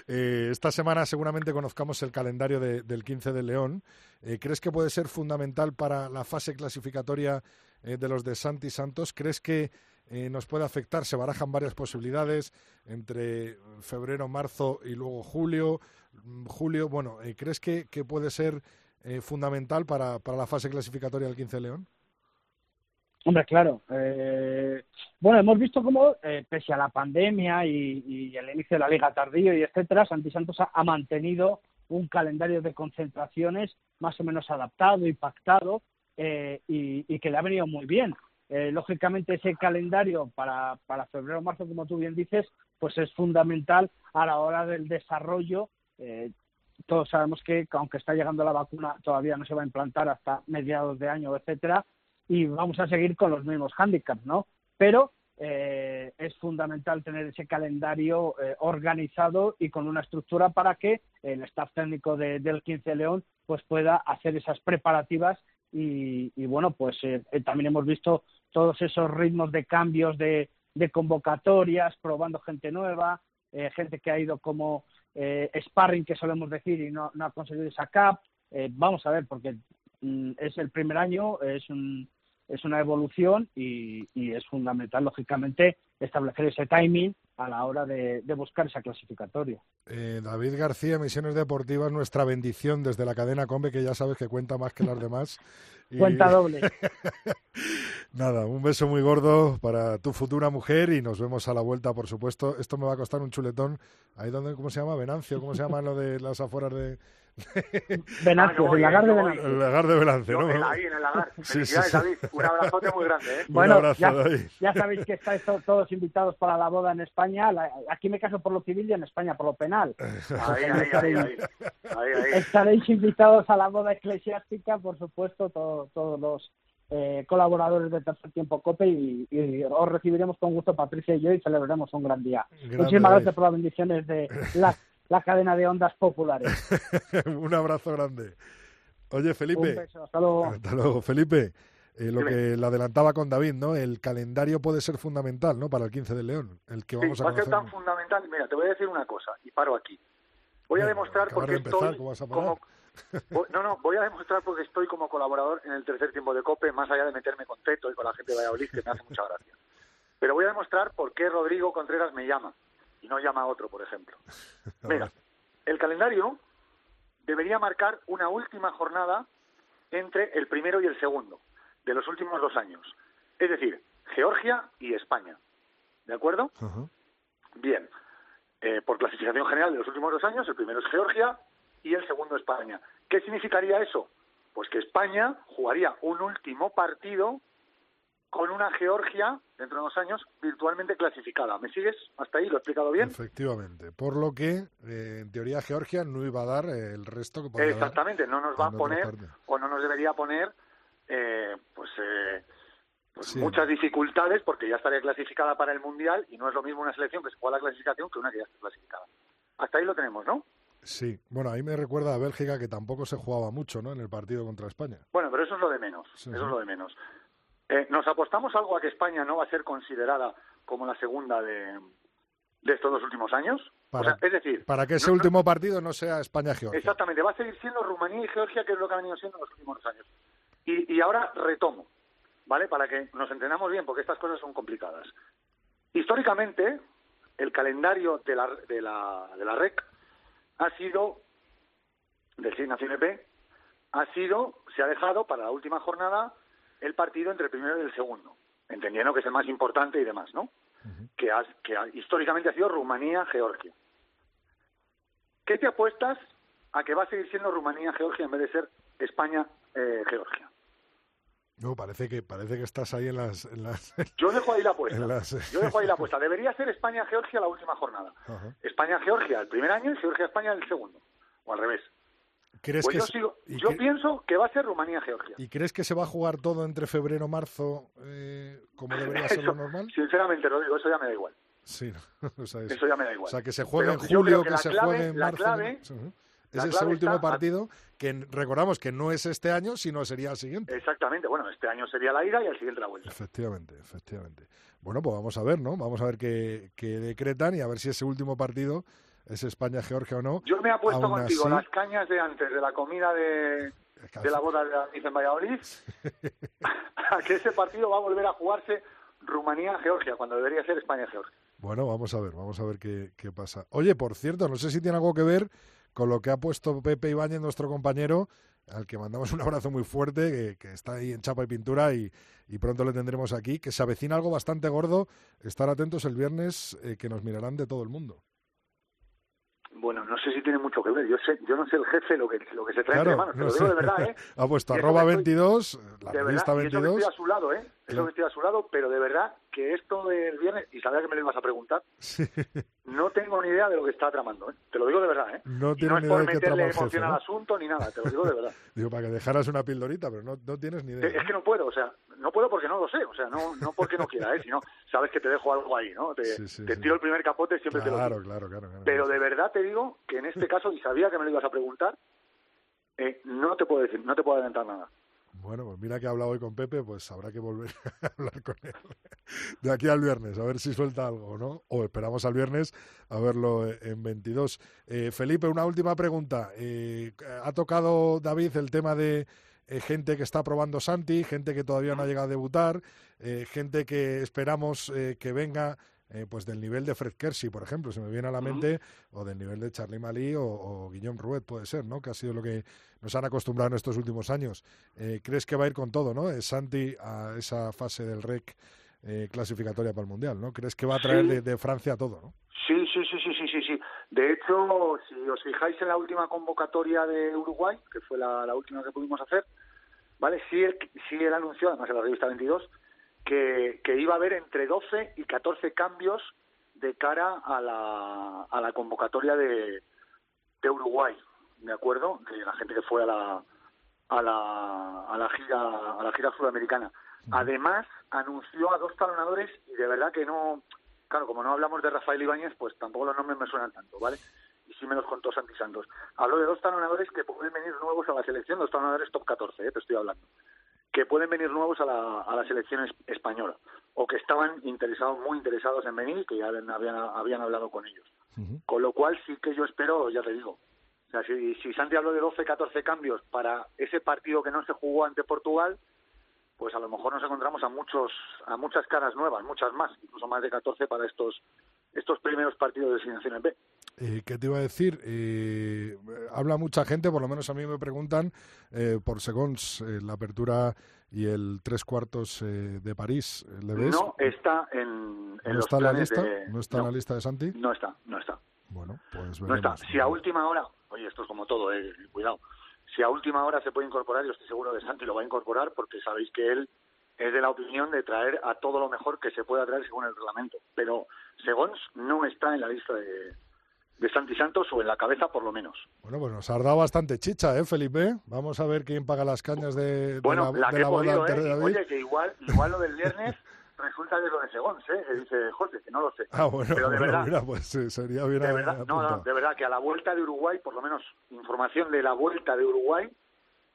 eh, esta semana seguramente conozcamos el calendario de, del 15 de León. Eh, ¿Crees que puede ser fundamental para la fase clasificatoria eh, de los de Santi Santos? ¿Crees que eh, nos puede afectar? Se barajan varias posibilidades entre febrero, marzo y luego julio. Mm, julio, bueno, eh, ¿crees que, que, puede ser eh, fundamental para, para, la fase clasificatoria del 15 de León? Hombre, claro. Eh, bueno, hemos visto cómo, eh, pese a la pandemia y, el inicio de la liga tardío y etcétera, Santi Santos ha, ha, mantenido un calendario de concentraciones más o menos adaptado y pactado eh, y, y, que le ha venido muy bien. Eh, lógicamente ese calendario para, para febrero marzo, como tú bien dices, pues es fundamental a la hora del desarrollo. Eh, todos sabemos que aunque está llegando la vacuna todavía no se va a implantar hasta mediados de año, etcétera, y vamos a seguir con los mismos hándicaps, ¿no? Pero eh, es fundamental tener ese calendario eh, organizado y con una estructura para que el staff técnico de, del 15 León pues pueda hacer esas preparativas y, y bueno pues eh, también hemos visto todos esos ritmos de cambios de, de convocatorias probando gente nueva eh, gente que ha ido como eh, sparring que solemos decir y no, no ha conseguido esa cap vamos a ver porque mm, es el primer año es un es una evolución y, y, es fundamental, lógicamente, establecer ese timing a la hora de, de buscar esa clasificatoria. Eh, David García, Misiones Deportivas, nuestra bendición desde la cadena Combe, que ya sabes que cuenta más que las demás. Y... Cuenta doble. Nada, un beso muy gordo para tu futura mujer y nos vemos a la vuelta, por supuesto. Esto me va a costar un chuletón. Ahí donde, ¿cómo se llama? Venancio, ¿cómo se llama lo de las afueras de, Venancio, el lagar de Venancio. El lagar de Venancio, ¿no? ahí, en el lagar. Sí, sí, Felicidades, sí. David. Un abrazote muy grande, ¿eh? Un Bueno, abrazo, ya, David. ya sabéis que estáis to- todos invitados para la boda en España. La- aquí me caso por lo civil y en España por lo penal. Ahí, ahí, ahí, ahí. Ahí, ahí. Estaréis invitados a la boda eclesiástica, por supuesto, todo- todos los eh, colaboradores de Tercer Tiempo COPE y, y os recibiremos con gusto Patricia y yo y celebraremos un gran día. Grande, Muchísimas gracias por las bendiciones de la, la cadena de ondas populares. Un abrazo grande. Oye, Un Felipe. beso, hasta luego. Hasta luego, Felipe. eh, lo que le adelantaba con David, ¿no? El calendario puede ser fundamental, ¿no? Para el 15 de León, el que Sí, vamos a va a ser tan fundamental. Mira, te voy a decir una cosa y paro aquí. Voy a demostrar acabar por de qué empezar, estoy ¿cómo vas a parar? como voy- no, no, voy a demostrar porque estoy como colaborador en el tercer tiempo de COPE, más allá de meterme con Teto y con la gente de Valladolid, que me hace mucha gracia. Pero voy a demostrar por qué Rodrigo Contreras me llama y no llama a otro, por ejemplo. Mira, el calendario debería marcar una última jornada entre el primero y el segundo de los últimos dos años. Es decir, Georgia y España. ¿De acuerdo? Bien. Eh, por clasificación general de los últimos dos años, el primero es Georgia y el segundo España. ¿Qué significaría eso? Pues que España jugaría un último partido con una Georgia, dentro de unos años, virtualmente clasificada. ¿Me sigues? ¿Hasta ahí? ¿Lo he explicado bien? Efectivamente. Por lo que, eh, en teoría, Georgia no iba a dar eh, el resto que podía dar Exactamente, no nos va a poner o no nos debería poner eh, pues, eh, pues Sí. muchas dificultades porque ya estaría clasificada para el Mundial y no es lo mismo una selección que se juega la clasificación que una que ya está clasificada. Hasta ahí lo tenemos, ¿no? Sí. Bueno, ahí me recuerda a Bélgica que tampoco se jugaba mucho, ¿no? En el partido contra España. Bueno, pero eso es lo de menos. Sí, eso sí. es lo de menos. Eh, ¿Nos apostamos algo a que España no va a ser considerada como la segunda de, de estos dos últimos años? Para- o sea, es decir, Para que ese no- último partido no sea España-Georgia. Exactamente, va a seguir siendo Rumanía y Georgia, que es lo que ha venido siendo en los últimos años. Y, y ahora retomo, ¿vale? Para que nos entendamos bien, porque estas cosas son complicadas. Históricamente, el calendario de la, de la, de la REC ha sido, del Seis Naciones B, ha sido, se ha dejado para la última jornada el partido entre el primero y el segundo, entendiendo que es el más importante y demás, ¿no? que, ha- que ha- históricamente ha sido Rumanía-Georgia. ¿Qué te apuestas a que va a seguir siendo Rumanía-Georgia en vez de ser España-Georgia? No, parece que, parece que estás ahí en las... En las Yo dejo ahí la apuesta. Las- Yo dejo ahí la apuesta. Debería ser España-Georgia la última jornada. España-Georgia el primer año y Georgia-España el segundo. O al revés. ¿Crees Pues que yo, sigo- yo que- pienso que va a ser Rumanía-Georgia. ¿Y crees que se va a jugar todo entre febrero y marzo eh, como debería ser lo normal? Sinceramente, Rodrigo, eso ya me da igual. Sí, o, sea, es- Eso ya me da igual. o sea, que se juegue Pero en julio, que, se clave- juegue en la marzo. clave- Sí, ¿no? Es ese último partido que recordamos que no es este año, sino sería el siguiente. Exactamente. Bueno, este año sería la ida y el siguiente la vuelta. Efectivamente, efectivamente. Bueno, pues vamos a ver, ¿no? Vamos a ver qué, qué decretan y a ver si ese último partido es España-Georgia o no. Yo me apuesto Aún contigo así- las cañas de antes de la comida de, de la boda de David en Valladolid a que ese partido va a volver a jugarse Rumanía-Georgia cuando debería ser España-Georgia. Bueno, vamos a ver, vamos a ver qué, qué pasa. Oye, por cierto, no sé si tiene algo que ver con lo que ha puesto Pepe Ibáñez, nuestro compañero, al que mandamos un abrazo muy fuerte, que, que está ahí en chapa y pintura y, y pronto le tendremos aquí, que se avecina algo bastante gordo. Estar atentos el viernes, eh, que nos mirarán de todo el mundo. Bueno, no sé si tiene mucho que ver. Yo sé, yo no sé el jefe lo que lo que se trae Claro, entre manos. Te no lo sé. digo de verdad, ¿eh? Ha puesto Y eso arroba que estoy- 22, la revista verdad, y eso que 22. estoy a su lado, ¿eh? Eso Claro. que estoy a su lado, pero de verdad que esto del viernes, y sabía que me lo ibas a preguntar, Sí. no tengo ni idea de lo que está tramando, ¿eh? Te lo digo de verdad, ¿eh? No y no es por meterle emoción jefe, al asunto ni nada, te lo digo de verdad. Digo, para que dejaras una pildorita, pero no, no tienes ni idea. Es que no puedo, o sea, no puedo porque no lo sé, o sea, no, no porque no quiera, ¿eh? sino sabes que te dejo algo ahí, ¿no? Te, Sí, sí, te sí. tiro el primer capote, siempre te lo Claro, digo. claro, claro. claro. Pero de verdad te digo que en este caso, y sabía que me lo ibas a preguntar, eh, no te puedo decir, no te puedo adelantar nada. Bueno, pues mira que he hablado hoy con Pepe, pues habrá que volver a hablar con él de aquí al viernes, a ver si suelta algo no. O esperamos al viernes a verlo eh, en 22. Eh, Felipe, una última pregunta. Eh, ha tocado David el tema de eh, gente que está probando Santi, gente que todavía no ha llegado a debutar, eh, gente que esperamos que venga eh, pues del nivel de Fred Kersey, por ejemplo, se me viene a la mente, o del nivel de Charlie Malí o, o Guillaume Rouet, puede ser, ¿no? Que ha sido lo que nos han acostumbrado en estos últimos años. Eh, ¿Crees que va a ir con todo, no? Eh, Santi a esa fase del REC eh, clasificatoria para el Mundial, ¿no? ¿Crees que va a traer Sí. de, de Francia todo, no? Sí, sí, sí, sí, sí, sí, sí. De hecho, si os fijáis en la última convocatoria de Uruguay, que fue la, última que pudimos hacer, ¿vale? Sí él, sí él anunció, además en la revista 22, que, que iba a haber entre 12 y 14 cambios de cara a la, a la convocatoria de, de Uruguay, ¿de acuerdo? De la gente que fue a la, a la, a la gira a la gira sudamericana. Además, anunció a dos talonadores y de verdad que no, claro, como no hablamos de Rafael Ibáñez, pues tampoco los nombres me suenan tanto, ¿vale? Y sí me los contó Santi Santos. Habló de dos talonadores que pueden venir nuevos a la selección, dos talonadores top 14, ¿eh? te estoy hablando, que pueden venir nuevos a la, a la selección española o que estaban interesados, muy interesados en venir y que ya habían, habían hablado con ellos. Con lo cual sí que yo espero, ya te digo, o sea, si, si Santi habló de 12, 14 cambios para ese partido que no se jugó ante Portugal, pues a lo mejor nos encontramos a muchos a muchas caras nuevas, muchas más, incluso más de 14 para estos estos primeros partidos de Selecciones B. Eh, ¿Qué te iba a decir? Eh, habla mucha gente, por lo menos a mí me preguntan, eh, por Segons, eh, la apertura y el tres cuartos de París. ¿Le ves? No está en, ¿No los está planes la lista? de- ¿No está en la lista de Santi? No está, no está. Bueno, pues No está. veremos. Si a última hora, oye, esto es como todo, eh, cuidado. Si a última hora se puede incorporar, yo estoy seguro que Santi lo va a incorporar porque sabéis que él es de la opinión de traer a todo lo mejor que se pueda traer según el reglamento. Pero Segons no está en la lista de, de Santi Santos o en la cabeza por lo menos. Bueno, pues nos has dado bastante chicha, ¿eh, Felipe? Vamos a ver quién paga las cañas de, de Bueno, la, la, de que he podido, ¿eh? David. Oye, que igual, igual lo del viernes resulta que es lo de Segons, ¿eh? Dice José, que no lo sé. Ah, bueno, Pero de bueno, verdad, mira, pues eh, sería bien de a- verdad, no, no, de verdad que a la vuelta de Uruguay, por lo menos información de la vuelta de Uruguay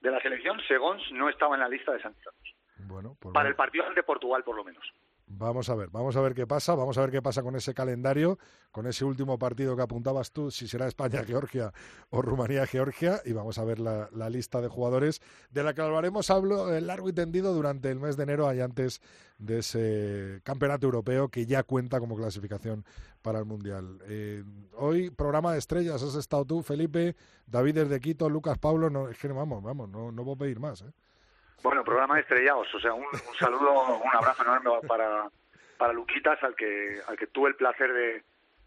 de la selección, Segons no estaba en la lista de Santi Santos. Bueno, pues Para el partido ante Portugal, por lo menos. vamos a ver, vamos a ver qué pasa, vamos a ver qué pasa con ese calendario, con ese último partido que apuntabas tú, si será España-Georgia o Rumanía-Georgia, y vamos a ver la, la lista de jugadores de la que hablaremos hablo eh, largo y tendido durante el mes de enero, y antes de ese campeonato europeo que ya cuenta como clasificación para el Mundial. Eh, hoy, programa de estrellas, has estado tú, Felipe, David desde Quito, Lucas Pablo, no, es que vamos, vamos, no, no puedo pedir más, ¿eh? Bueno, programa de estrellados, o sea, un, saludo, un abrazo enorme para, para Luquitas, al que, al que tuve el placer de,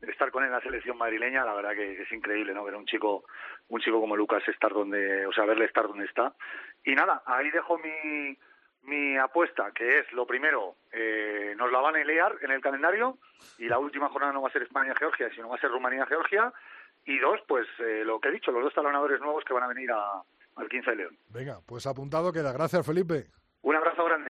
estar con él en la selección madrileña, la verdad que, es increíble, ¿no? Ver un chico, un chico como Lucas estar donde, o sea, verle estar donde está. Y nada, ahí dejo mi, mi apuesta, que es lo primero, eh, nos la van a liar en el calendario, y la última jornada no va a ser España-Georgia, sino va a ser Rumanía-Georgia, y dos, pues eh, lo que he dicho, los dos talonadores nuevos que van a venir a, al 15 de León. Venga, pues apuntado queda. Gracias, Felipe. Un abrazo grande.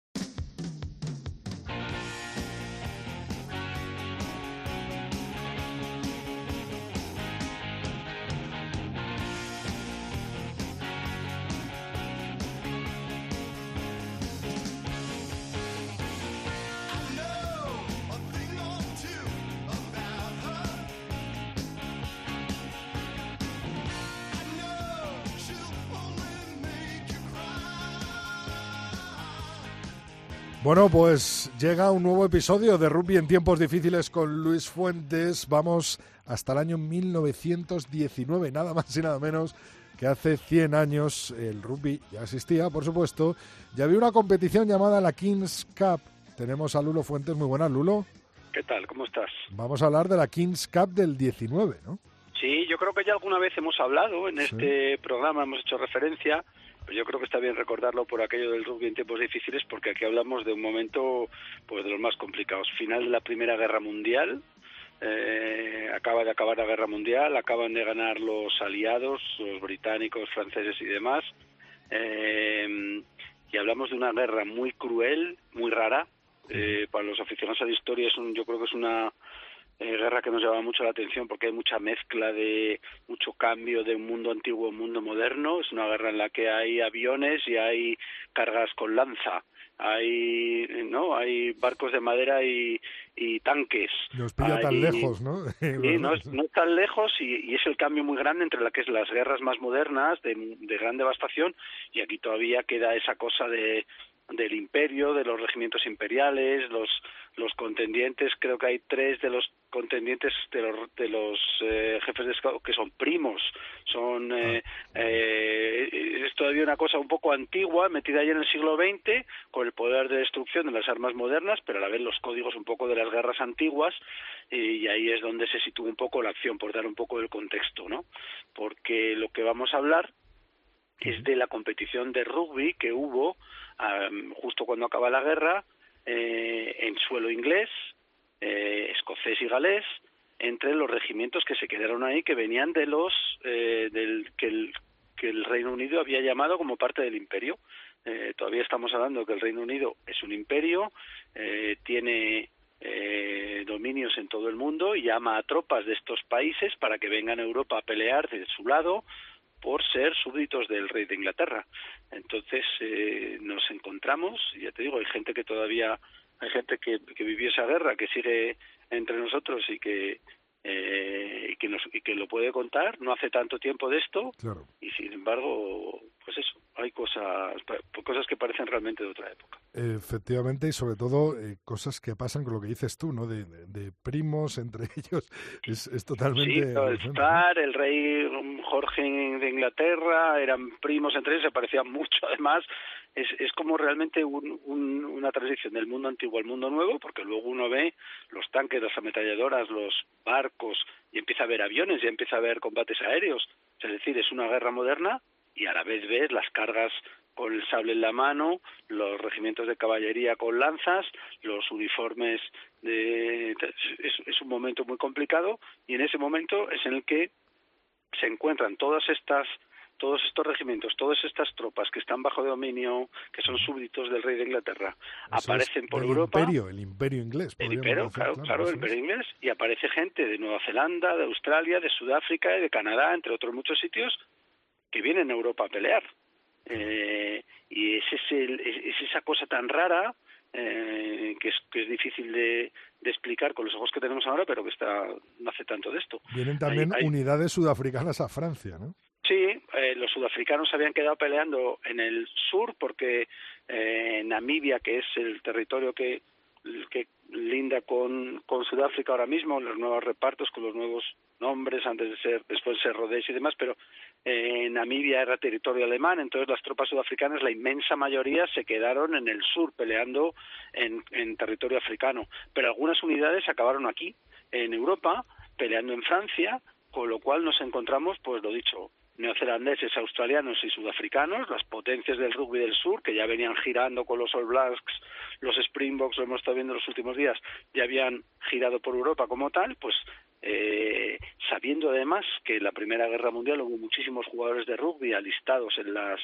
Bueno, pues llega un nuevo episodio de Rugby en tiempos difíciles con Luis Fuentes. Vamos hasta el año 1919, nada más y nada menos que hace 100 años el rugby ya existía, por supuesto, y había una competición llamada la Kings Cup. Tenemos a Lulo Fuentes, muy buenas, Lulo. ¿Qué tal? ¿Cómo estás? Vamos a hablar de la Kings Cup del 19, ¿no? Sí, yo creo que ya alguna vez hemos hablado en Sí. este programa, hemos hecho referencia, yo creo que está bien recordarlo por aquello del rugby en tiempos difíciles, porque aquí hablamos de un momento pues de los más complicados. Final de la Primera Guerra Mundial, eh, acaba de acabar la Guerra Mundial, acaban de ganar los aliados, los británicos, franceses y demás, eh, y hablamos de una guerra muy cruel, muy rara. Eh, para los aficionados a la historia es un, yo creo que es una eh, guerra que nos llama mucho la atención porque hay mucha mezcla de mucho cambio de un mundo antiguo a un mundo moderno. Es una guerra en la que hay aviones y hay cargas con lanza. Hay, no, hay barcos de madera y, y tanques. Nos pilla tan Hay- lejos, ¿no? Sí, no es, no es tan lejos y, y es el cambio muy grande entre la que es las guerras más modernas de, de gran devastación y aquí todavía queda esa cosa de del imperio, de los regimientos imperiales, los los contendientes, creo que hay tres de los contendientes de los, de los eh, jefes de Estado que son primos, son eh, ah. eh, es todavía una cosa un poco antigua, metida ya en el siglo XX, con el poder de destrucción de las armas modernas, pero a la vez los códigos un poco de las guerras antiguas, y ahí es donde se sitúa un poco la acción, por dar un poco el contexto, ¿no? Porque lo que vamos a hablar es de la competición de rugby que hubo justo cuando acaba la guerra eh, en suelo inglés, eh, escocés y galés, entre los regimientos que se quedaron ahí, que venían de los eh, del que el, que el Reino Unido había llamado como parte del imperio. Eh, todavía estamos hablando que el Reino Unido es un imperio, eh, tiene eh, dominios en todo el mundo y llama a tropas de estos países para que vengan a Europa a pelear de su lado por ser súbditos del rey de Inglaterra. Entonces eh, nos encontramos, ya te digo, hay gente que todavía, hay gente que, que vivió esa guerra, que sigue entre nosotros y que eh, y que nos y que lo puede contar. No hace tanto tiempo de esto y sin embargo pues eso hay cosas cosas que parecen realmente de otra época. Efectivamente y sobre todo eh, cosas que pasan con lo que dices tú no de, de, primos entre ellos. Es, es totalmente sí, el Star el rey Jorge de Inglaterra eran primos entre ellos se parecían mucho además es, es como realmente un, un, una transición del mundo antiguo al mundo nuevo, porque luego uno ve los tanques, las ametralladoras, los barcos, y empieza a ver aviones, y empieza a ver combates aéreos. Es decir, es una guerra moderna y a la vez ves las cargas con el sable en la mano, los regimientos de caballería con lanzas, los uniformes de... Es, es un momento muy complicado y en ese momento es en el que se encuentran todas estas todos estos regimientos, todas estas tropas que están bajo dominio, que son súbditos del rey de Inglaterra, aparecen por Europa. El imperio, el imperio inglés. El imperio, claro, claro, el imperio inglés. Y aparece gente de Nueva Zelanda, de Australia, de Sudáfrica y de Canadá, entre otros muchos sitios, que vienen a Europa a pelear. Eh, y es, es esa cosa tan rara eh, que, es, que es difícil de, de, explicar con los ojos que tenemos ahora, pero que está no hace tanto de esto. Vienen también unidades sudafricanas a Francia, ¿no? Sí, eh, los sudafricanos se habían quedado peleando en el sur porque eh, Namibia, que es el territorio que, que linda con, con Sudáfrica ahora mismo, los nuevos repartos con los nuevos nombres, antes de ser, después de ser Rhodesia y demás, pero eh, Namibia era territorio alemán, entonces las tropas sudafricanas, la inmensa mayoría, se quedaron en el sur peleando en, territorio africano, pero algunas unidades acabaron aquí, en Europa, peleando en Francia, con lo cual nos encontramos, pues lo dicho, neozelandeses, australianos y sudafricanos, las potencias del rugby del sur, que ya venían girando con los All Blacks, los Springboks, lo hemos estado viendo en los últimos días, ya habían girado por Europa como tal, pues eh, sabiendo además que en la Primera Guerra Mundial hubo muchísimos jugadores de rugby alistados en las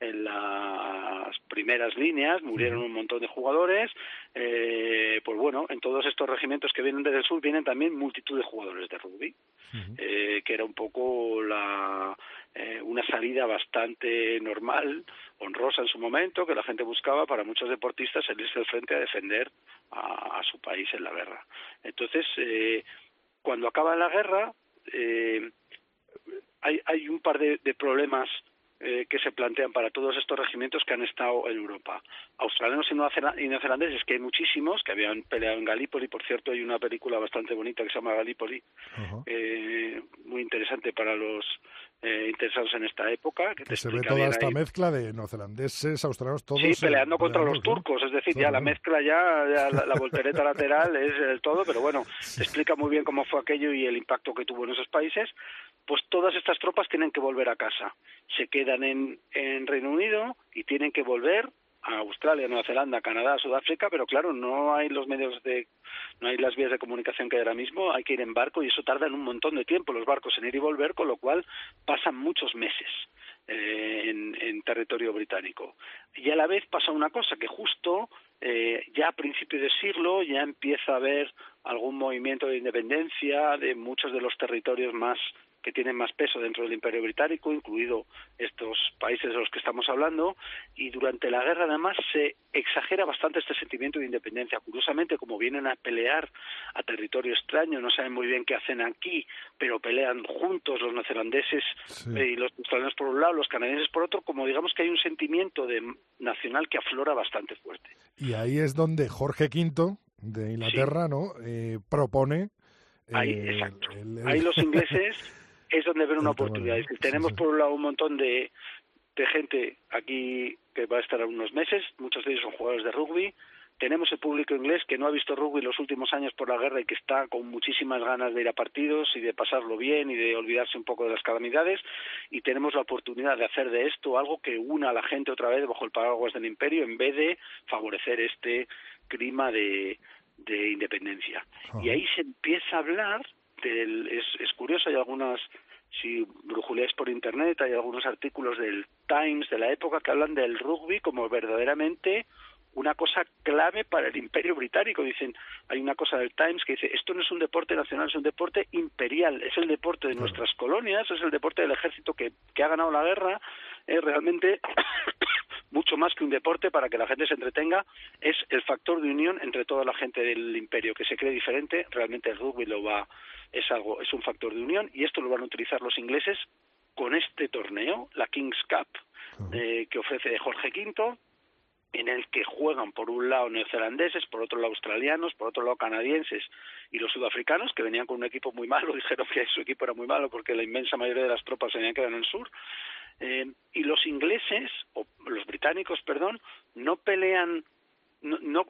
en las primeras líneas, murieron un montón de jugadores, eh, pues bueno, en todos estos regimientos que vienen desde el sur vienen también multitud de jugadores de rugby, eh, que era un poco la, eh, una salida bastante normal, honrosa en su momento, que la gente buscaba para muchos deportistas salirse al frente a defender a, a su país en la guerra. Entonces, eh, cuando acaba la guerra, eh, hay, hay un par de, de problemas eh, que se plantean para todos estos regimientos que han estado en Europa. Australianos y neozelandeses, que hay muchísimos, que habían peleado en Galípoli, por cierto, hay una película bastante bonita que se llama Galípoli, eh, muy interesante para los eh, interesados en esta época. Que, se ve toda esta mezcla de neozelandeses, australianos, todos. Sí, peleando contra los turcos, es decir, ya la mezcla, ya, la, voltereta lateral es el todo, pero bueno, explica muy bien cómo fue aquello y el impacto que tuvo en esos países. Pues todas estas tropas tienen que volver a casa. Se quedan en, en Reino Unido y tienen que volver a Australia, Nueva Zelanda, Canadá, Sudáfrica, pero claro, no hay los medios de, no hay las vías de comunicación que hay ahora mismo, hay que ir en barco y eso tarda en un montón de tiempo los barcos en ir y volver, con lo cual pasan muchos meses eh, en, en, territorio británico. Y a la vez pasa una cosa, que justo eh, ya a principios de siglo ya empieza a haber algún movimiento de independencia de muchos de los territorios más que tienen más peso dentro del Imperio Británico, incluido estos países de los que estamos hablando, y durante la guerra además se exagera bastante este sentimiento de independencia. Curiosamente, como vienen a pelear a territorio extraño, no saben muy bien qué hacen aquí, pero pelean juntos los neozelandeses eh, y los australianos por un lado, los canadienses por otro, como digamos que hay un sentimiento de nacional que aflora bastante fuerte. Y ahí es donde Jorge V de Inglaterra, ¿no? Eh, propone. Ahí, exacto. Ahí los ingleses es donde ven una oportunidad. tenemos por un lado un montón de, de gente aquí que va a estar unos meses, muchos de ellos son jugadores de rugby, tenemos el público inglés que no ha visto rugby los últimos años por la guerra y que está con muchísimas ganas de ir a partidos y de pasarlo bien y de olvidarse un poco de las calamidades. Y tenemos la oportunidad de hacer de esto algo que una a la gente otra vez bajo el paraguas del imperio en vez de favorecer este clima de, de independencia. Y ahí se empieza a hablar del, es, es curioso, hay algunas si brujuleáis por internet hay algunos artículos del Times de la época que hablan del rugby como verdaderamente una cosa clave para el imperio británico. Dicen, hay una cosa del Times que dice, esto no es un deporte nacional, es un deporte imperial, es el deporte de nuestras colonias, es el deporte del ejército que, que ha ganado la guerra, es realmente mucho más que un deporte para que la gente se entretenga, es el factor de unión entre toda la gente del imperio que se cree diferente, realmente el rugby lo va, es algo, es un factor de unión y esto lo van a utilizar los ingleses con este torneo, la King's Cup, eh, que ofrece Jorge V, en el que juegan por un lado neozelandeses, por otro lado australianos, por otro lado canadienses y los sudafricanos, que venían con un equipo muy malo, dijeron que su equipo era muy malo porque la inmensa mayoría de las tropas se habían quedado en el sur. Eh, y los ingleses, o los británicos, perdón, no pelean, no,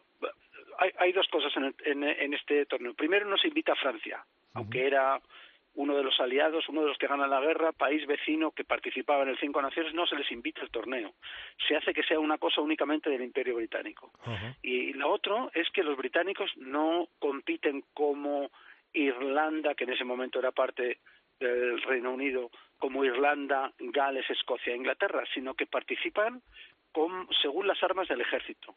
hay, hay, dos cosas en, en, en, este torneo. Primero nos invita a Francia, aunque era uno de los aliados, uno de los que ganan la guerra, país vecino que participaba en el Cinco Naciones, no se les invita al torneo. Se hace que sea una cosa únicamente del Imperio Británico. Y lo otro es que los británicos no compiten como Irlanda, que en ese momento era parte del Reino Unido, como Irlanda, Gales, Escocia e Inglaterra, sino que participan con, según las armas del ejército.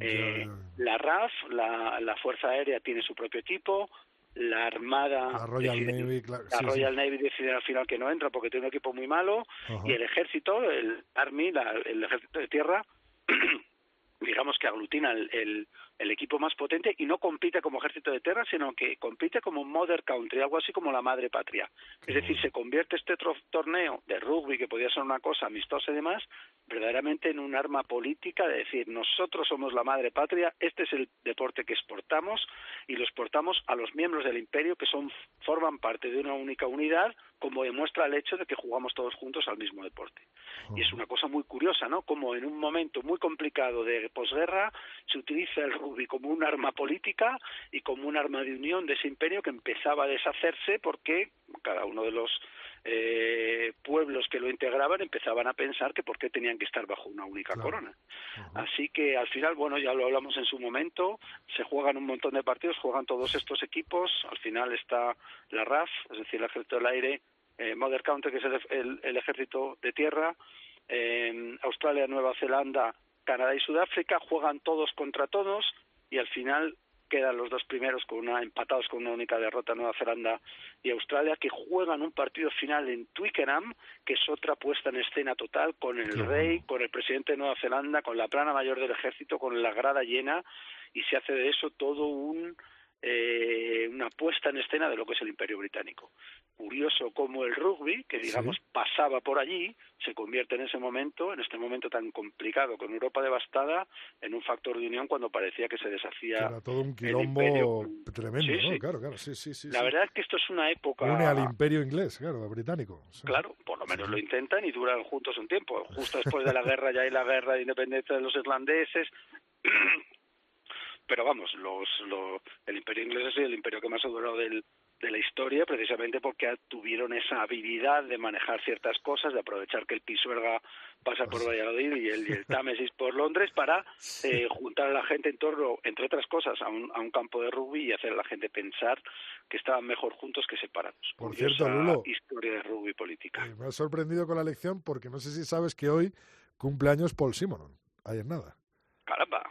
Eh, la RAF, la, la Fuerza Aérea, tiene su propio equipo, la Armada, la Royal, Navy, la Royal Navy decide al final que no entra porque tiene un equipo muy malo y el ejército, el Army, el ejército de tierra, digamos que aglutina el, el, equipo más potente y no compite como ejército de tierra, sino que compite como mother country, algo así como la madre patria. es decir, se convierte este torneo de rugby, que podía ser una cosa amistosa y demás, verdaderamente en un arma política de decir, nosotros somos la madre patria, este es el deporte que exportamos y lo exportamos a los miembros del imperio que son forman parte de una única unidad, como demuestra el hecho de que jugamos todos juntos al mismo deporte. Y es una cosa muy curiosa, ¿no? Como en un momento muy complicado de posguerra se utiliza el rugby como un arma política y como un arma de unión de ese imperio que empezaba a deshacerse porque cada uno de los eh, pueblos que lo integraban empezaban a pensar que por qué tenían que estar bajo una única corona. Así que al final, bueno, ya lo hablamos en su momento, se juegan un montón de partidos, juegan todos estos equipos, al final está la RAF, es decir, el Ejército del Aire, eh, Mother Country, que es el, Ejército de Tierra, eh, Australia, Nueva Zelanda, Canadá y Sudáfrica, juegan todos contra todos y al final quedan los dos primeros con una, empatados con una única derrota Nueva Zelanda y Australia que juegan un partido final en Twickenham que es otra puesta en escena total con el rey, con el presidente de Nueva Zelanda, con la plana mayor del ejército, con la grada llena y se hace de eso todo un eh, una puesta en escena de lo que es el Imperio Británico. Curioso como el rugby, que digamos pasaba por allí, se convierte en ese momento, en este momento tan complicado, con Europa devastada, en un factor de unión cuando parecía que se deshacía. Era todo un quilombo tremendo, ¿no? Claro, claro, sí, sí, sí. La verdad es que esto es una época. Une al Imperio inglés, claro, británico. Claro, por lo menos lo intentan y duran juntos un tiempo. Justo después de la guerra ya hay la guerra de independencia de los irlandeses pero vamos, los, el imperio inglés es el imperio que más ha durado del, de la historia precisamente porque tuvieron esa habilidad de manejar ciertas cosas, de aprovechar que el Pisuerga pasa por pues Valladolid y el, y el Támesis por Londres para eh, juntar a la gente en torno, entre otras cosas, a un, a un campo de rugby y hacer a la gente pensar que estaban mejor juntos que separados. Por cierto, Lulo, historia de rugby política. Eh, me ha sorprendido con la lección porque no sé si sabes que hoy cumpleaños Paul Simonon. Ayer nada caramba.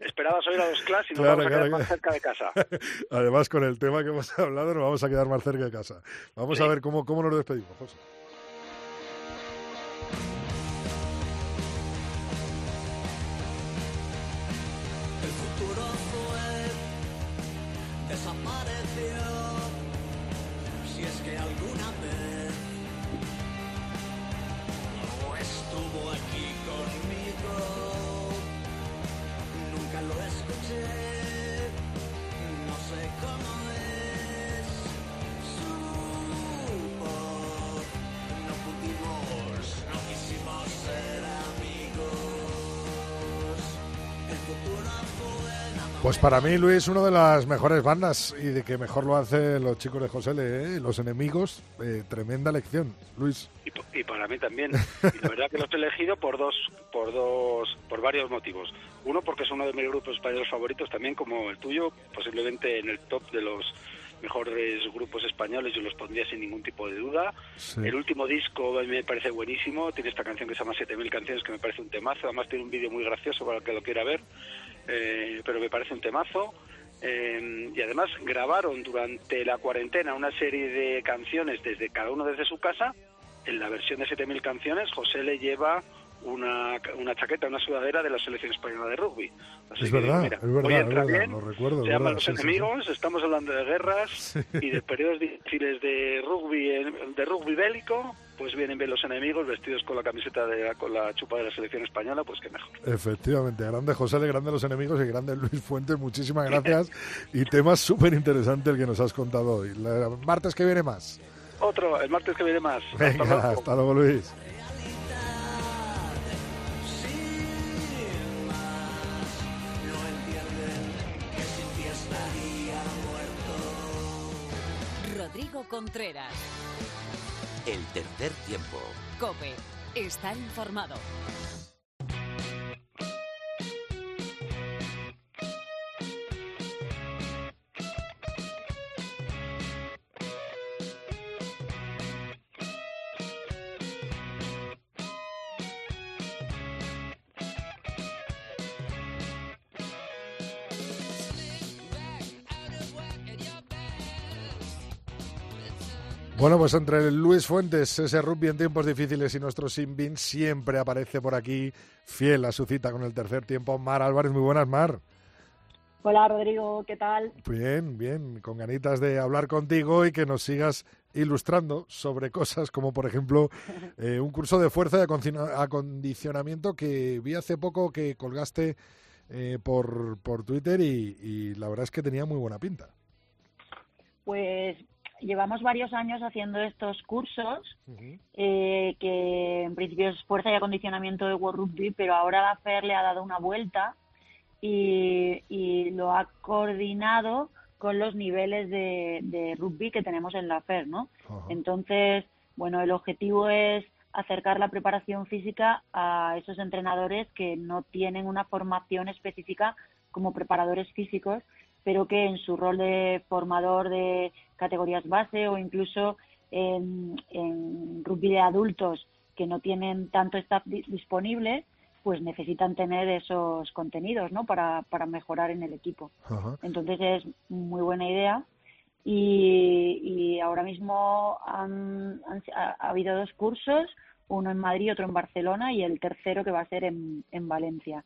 esperabas, oír a los clases y nos vamos a quedar más cerca de casa. Además, con el tema que hemos hablado, nos vamos a quedar más cerca de casa. Vamos a ver cómo, cómo nos despedimos, José. Pues para mí, Luis, una de las mejores bandas y de que mejor lo hacen los chicos de José Le, ¿eh? los enemigos. Eh, tremenda lección, Luis. Y, para mí también. Y la verdad que los he elegido por dos, por dos, por varios motivos. Uno, porque es uno de mis grupos españoles favoritos, también como el tuyo, posiblemente en el top de los mejores grupos españoles, yo los pondría sin ningún tipo de duda. El último disco me parece buenísimo, tiene esta canción que se llama 7000 canciones que me parece un temazo, además tiene un vídeo muy gracioso para el que lo quiera ver. Eh, pero me parece un temazo. Eh, y además grabaron durante la cuarentena una serie de canciones desde cada uno desde su casa. En la versión de 7000 canciones, José le lleva una, una chaqueta, una sudadera de la selección española de rugby. es, verdad, es verdad, lo recuerdo. Se llaman Los Enemigos, estamos hablando de guerras y de periodos difíciles de rugby, de rugby bélico, pues vienen bien los enemigos vestidos con la camiseta, de, con la chupa de la selección española, pues que mejor. Efectivamente, grande José, le grande los enemigos y grande Luis Fuentes, muchísimas gracias. y tema súper interesante el que nos has contado hoy. El martes que viene más. Otro, el martes que viene más. Venga, hasta luego Luis. Contreras. El tercer tiempo. Cope. Está informado. Bueno, pues entre Luis Fuentes, ese rugby en tiempos difíciles y nuestro Simbin siempre aparece por aquí fiel a su cita con el tercer tiempo. Mar Álvarez, muy buenas, Mar. Hola, Rodrigo, ¿qué tal? Bien, bien, con ganitas de hablar contigo y que nos sigas ilustrando sobre cosas como, por ejemplo, eh, un curso de fuerza y acondicionamiento que vi hace poco que colgaste eh, por, por Twitter y, y la verdad es que tenía muy buena pinta. Pues llevamos varios años haciendo estos cursos, eh, que en principio es fuerza y acondicionamiento de World Rugby, pero ahora la FER le ha dado una vuelta y, lo ha coordinado con los niveles de, rugby que tenemos en la FER, ¿no? Entonces, bueno, el objetivo es acercar la preparación física a esos entrenadores que no tienen una formación específica como preparadores físicos pero que en su rol de formador de categorías base o incluso en, rugby de adultos que no tienen tanto staff disponible, pues necesitan tener esos contenidos, ¿no? Para, para mejorar en el equipo. Entonces es muy buena idea y, ahora mismo han, ha, habido dos cursos, uno en Madrid, otro en Barcelona y el tercero que va a ser en, en Valencia.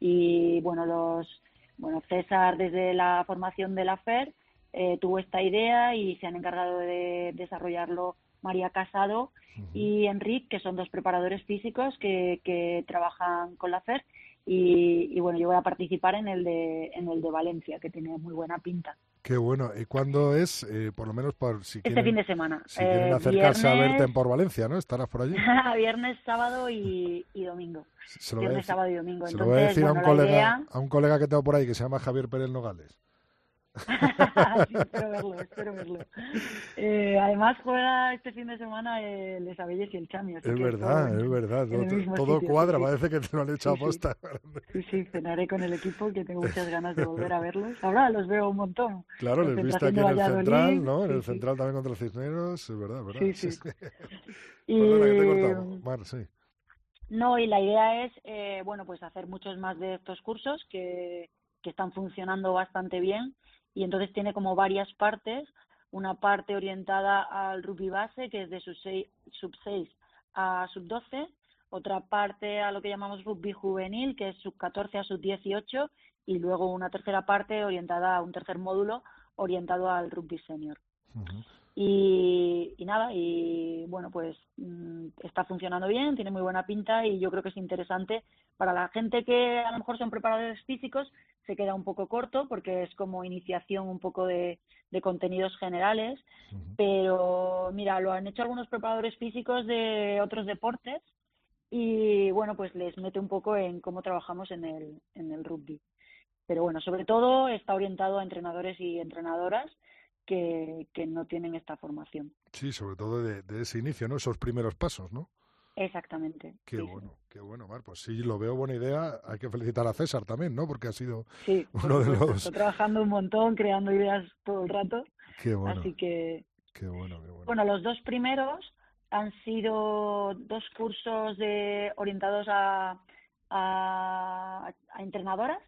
Y bueno, los bueno, César desde la formación de la FER eh, tuvo esta idea y se han encargado de desarrollarlo María Casado y Enrique, que son dos preparadores físicos que, que trabajan con la FER y, bueno, yo voy a participar en el de en el de Valencia, que tiene muy buena pinta. Qué bueno. ¿Y cuándo es? Eh, por lo menos por si este fin de semana. Si quieren eh, acercarse a verte por Valencia, ¿no? Estarás por allí. viernes, sábado y, domingo. viernes, sábado y domingo. Se lo voy a decir a un colega, a un colega que tengo por ahí que se llama Javier Pérez Nogales. espero verlo, espero verlo. Eh, además juega este fin de semana el Esabelles y el Chami. Es verdad, es verdad. Todo, cuadra, parece que te lo han hecho a posta. Sí, sí, cenaré con el equipo que tengo muchas ganas de volver a verlos. Ahora los veo un montón. Claro, les viste aquí en el Central, ¿no? En el Central también contra Cisneros, es verdad, verdad. Sí, sí. y... Perdona, Mar, sí. No, y la idea es, eh, bueno, pues hacer muchos más de estos cursos que, que están funcionando bastante bien y entonces tiene como varias partes, una parte orientada al rugby base, que es de sub 6, sub 6 a sub 12, otra parte a lo que llamamos rugby juvenil, que es sub 14 a sub 18, y luego una tercera parte orientada a un tercer módulo orientado al rugby senior. Y, y, nada, y bueno, pues mm, está funcionando bien, tiene muy buena pinta y yo creo que es interesante para la gente que a lo mejor son preparadores físicos, se queda un poco corto porque es como iniciación un poco de, contenidos generales, pero mira, lo han hecho algunos preparadores físicos de otros deportes y bueno, pues les mete un poco en cómo trabajamos en el, en el rugby. Pero bueno, sobre todo está orientado a entrenadores y entrenadoras que, que no tienen esta formación. Sí, sobre todo de, de ese inicio, ¿no? Esos primeros pasos, ¿no? Exactamente. Qué bueno, qué bueno, Mar. Pues sí, lo veo buena idea. Hay que felicitar a César también, ¿no? Porque ha sido uno de los... Está trabajando un montón, creando ideas todo el rato. Qué bueno. Así que... Qué bueno, qué bueno. Bueno, los dos primeros han sido dos cursos de orientados a, a, a entrenadoras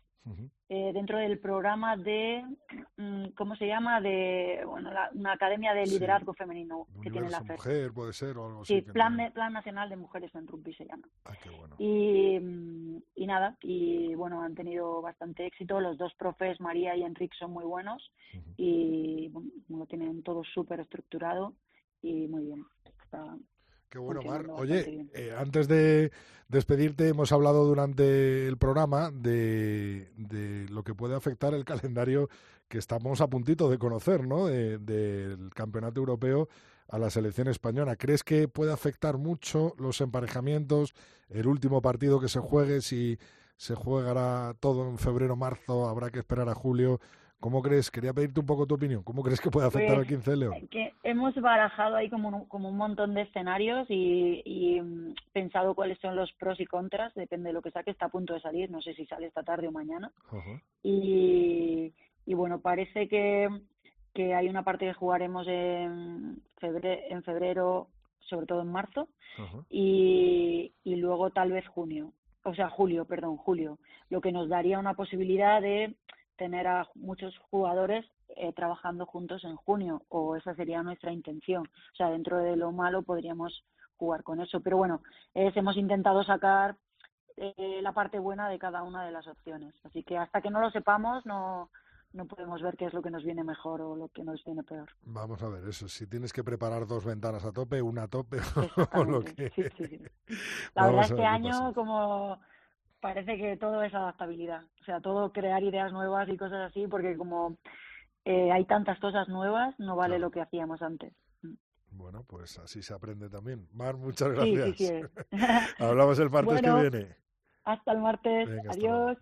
eh, dentro del programa de, mm, ¿cómo se llama? De, bueno, una academia de liderazgo femenino que tiene la FED. mujer puede ser o algo sí, así. plan, plan Nacional de Mujeres en Rugby se llama. Ah, qué bueno. Y, mm, y nada, y bueno, han tenido bastante éxito. Los dos profes, María y Enrique, son muy buenos y bueno, lo tienen todo súper estructurado y muy bien. Está, Qué bueno, Mar. Oye, eh, antes de despedirte, hemos hablado durante el programa de, de, lo que puede afectar el calendario que estamos a puntito de conocer, ¿no? del Campeonato Europeo a la selección española. ¿Crees que puede afectar mucho los emparejamientos, el último partido que se juegue, si se jugará todo en febrero, marzo, habrá que esperar a julio? ¿Cómo crees? Quería pedirte un poco tu opinión. ¿Cómo crees que puede afectar pues, al 15 de León? Que hemos barajado ahí como un, como un montón de escenarios y, y mm, pensado cuáles son los pros y contras, depende de lo que saque, está a punto de salir, no sé si sale esta tarde o mañana. Y, y bueno, parece que, que hay una parte que jugaremos en febrero, en febrero sobre todo en marzo, y, y luego tal vez junio, o sea, julio, perdón, julio, lo que nos daría una posibilidad de tener a muchos jugadores eh, trabajando juntos en junio, o esa sería nuestra intención. O sea, dentro de lo malo podríamos jugar con eso. Pero bueno, es, hemos intentado sacar eh, la parte buena de cada una de las opciones. Así que hasta que no lo sepamos, no, no podemos ver qué es lo que nos viene mejor o lo que nos viene peor. Vamos a ver eso. Si tienes que preparar dos ventanas a tope, una a tope o lo que. Sí, sí, sí. La verdad este año, como parece que todo es adaptabilidad. O sea, todo crear ideas nuevas y cosas así, porque como eh, hay tantas cosas nuevas, no vale claro. lo que hacíamos antes. Bueno, pues así se aprende también. Mar, muchas gracias. Sí, sí, sí. Hablamos el martes bueno, que viene. Hasta el martes. Venga, Adiós.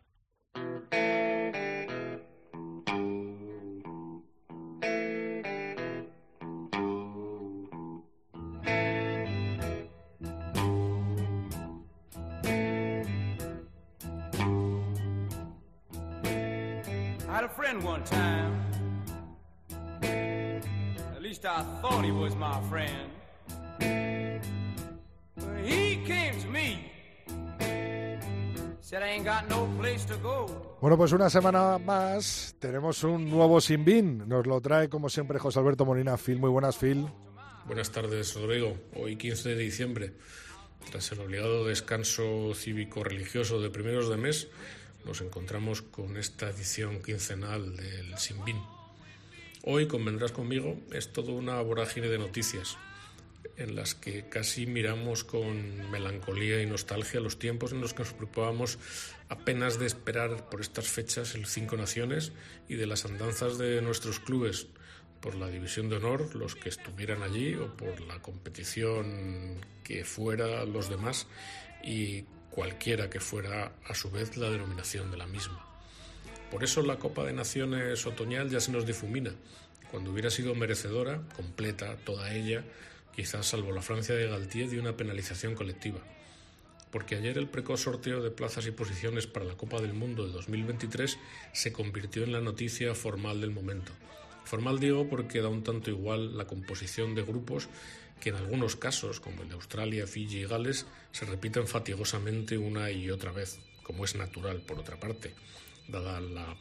Bueno, pues una semana más tenemos un nuevo Sinbin. Nos lo trae, como siempre, José Alberto Molina. Phil, muy buenas, Phil. Buenas tardes, Rodrigo. Hoy 15 de diciembre, tras el obligado descanso cívico-religioso de primeros de mes, nos encontramos con esta edición quincenal del Sinbin. Hoy, convendrás conmigo, es toda una vorágine de noticias en las que casi miramos con melancolía y nostalgia los tiempos en los que nos preocupábamos apenas de esperar por estas fechas el Cinco Naciones y de las andanzas de nuestros clubes por la división de honor, los que estuvieran allí, o por la competición que fuera los demás y cualquiera que fuera a su vez la denominación de la misma. Por eso la Copa de Naciones otoñal ya se nos difumina, cuando hubiera sido merecedora, completa, toda ella, quizás salvo la Francia de Galtier, de una penalización colectiva. Porque ayer el precoz sorteo de plazas y posiciones para la Copa del Mundo de 2023 se convirtió en la noticia formal del momento. Formal digo porque da un tanto igual la composición de grupos que en algunos casos, como el de Australia, Fiji y Gales, se repiten fatigosamente una y otra vez, como es natural por otra parte, dada la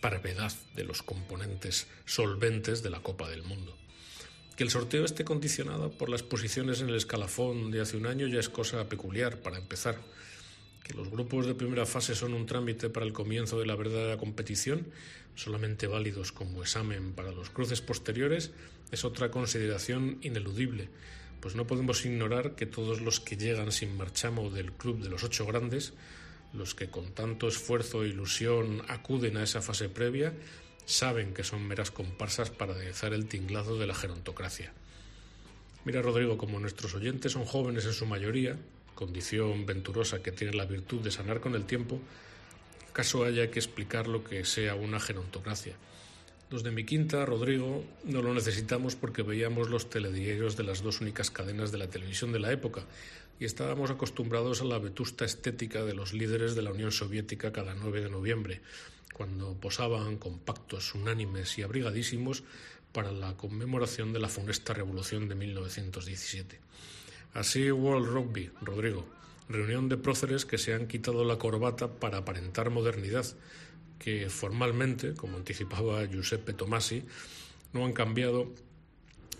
parvedad de los componentes solventes de la Copa del Mundo. Que el sorteo esté condicionado por las posiciones en el escalafón de hace un año ya es cosa peculiar, para empezar. Que los grupos de primera fase son un trámite para el comienzo de la verdadera competición, solamente válidos como examen para los cruces posteriores, es otra consideración ineludible, pues no podemos ignorar que todos los que llegan sin marchamo del club de los ocho grandes, los que con tanto esfuerzo e ilusión acuden a esa fase previa, saben que son meras comparsas para aderezar el tinglado de la gerontocracia. Mira, Rodrigo, como nuestros oyentes son jóvenes en su mayoría, condición venturosa que tiene la virtud de sanar con el tiempo, caso haya que explicar lo que sea una gerontocracia. Los de mi quinta, Rodrigo, no lo necesitamos porque veíamos los telediarios de las dos únicas cadenas de la televisión de la época y estábamos acostumbrados a la vetusta estética de los líderes de la Unión Soviética cada 9 de noviembre, cuando posaban compactos, unánimes y abrigadísimos para la conmemoración de la funesta revolución de 1917. Así World Rugby, Rodrigo, reunión de próceres que se han quitado la corbata para aparentar modernidad, que formalmente, como anticipaba Giuseppe Tomasi, no han cambiado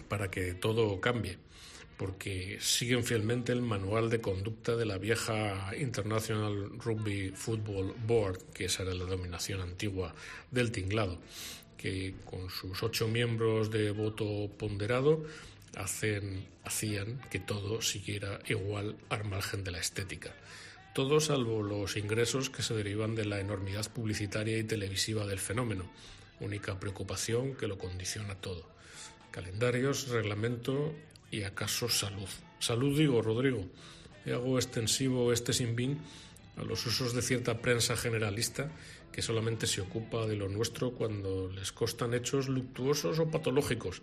para que todo cambie, porque siguen fielmente el manual de conducta de la vieja International Rugby Football Board, que esa era la denominación antigua del tinglado, que con sus ocho miembros de voto ponderado hacen, hacían que todo siguiera igual al margen de la estética. Todo salvo los ingresos que se derivan de la enormidad publicitaria y televisiva del fenómeno, única preocupación que lo condiciona todo. Calendarios, reglamento y acaso salud. Salud digo, Rodrigo. Hago extensivo este sinbín a los usos de cierta prensa generalista que solamente se ocupa de lo nuestro cuando les costan hechos luctuosos o patológicos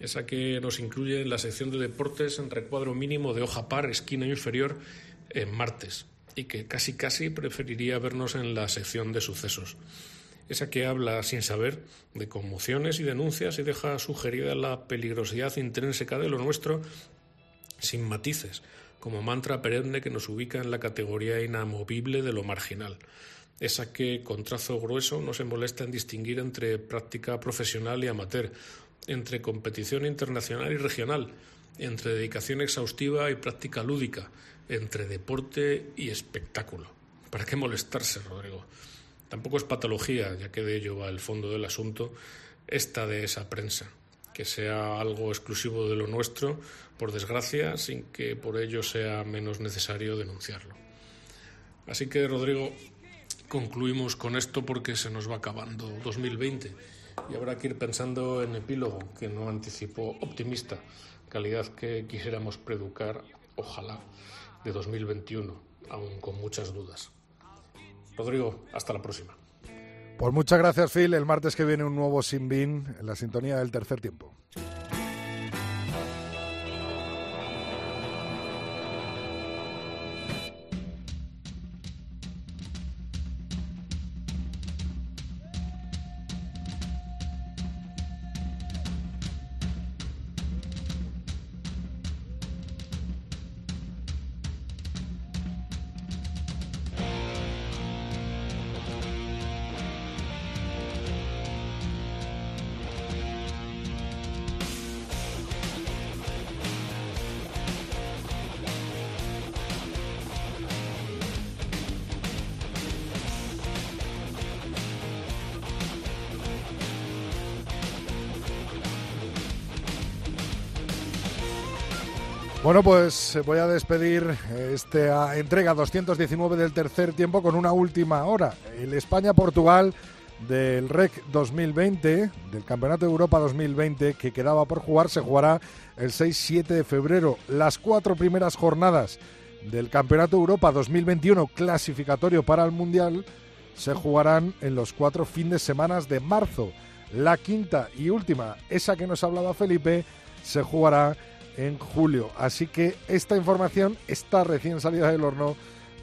esa que nos incluye en la sección de deportes en recuadro mínimo de hoja par, esquina inferior, en martes, y que casi casi preferiría vernos en la sección de sucesos. Esa que habla sin saber de conmociones y denuncias y deja sugerida la peligrosidad intrínseca de lo nuestro sin matices, como mantra perenne que nos ubica en la categoría inamovible de lo marginal. Esa que, con trazo grueso, no se molesta en distinguir entre práctica profesional y amateur, entre competición internacional y regional, entre dedicación exhaustiva y práctica lúdica, entre deporte y espectáculo. ¿Para qué molestarse, Rodrigo? Tampoco es patología, ya que de ello va el fondo del asunto, esta de esa prensa, que sea algo exclusivo de lo nuestro, por desgracia, sin que por ello sea menos necesario denunciarlo. Así que, Rodrigo, concluimos con esto porque se nos va acabando 2020 y habrá que ir pensando en epílogo, que no anticipo optimista, calidad que quisiéramos preeducar, ojalá, de 2021, aún con muchas dudas. Rodrigo, hasta la próxima. Pues muchas gracias, Phil. El martes que viene un nuevo Sinbin en la sintonía del tercer tiempo. Bueno, pues eh, voy a despedir eh, esta entrega 219 del tercer tiempo con una última hora. El España-Portugal del REC 2020, del Campeonato de Europa 2020, que quedaba por jugar, se jugará el 6-7 de febrero. Las cuatro primeras jornadas del Campeonato de Europa 2021, clasificatorio para el Mundial, se jugarán en los cuatro fines de semana de marzo. La quinta y última, esa que nos hablaba Felipe, se jugará en julio. Así que esta información está recién salida del horno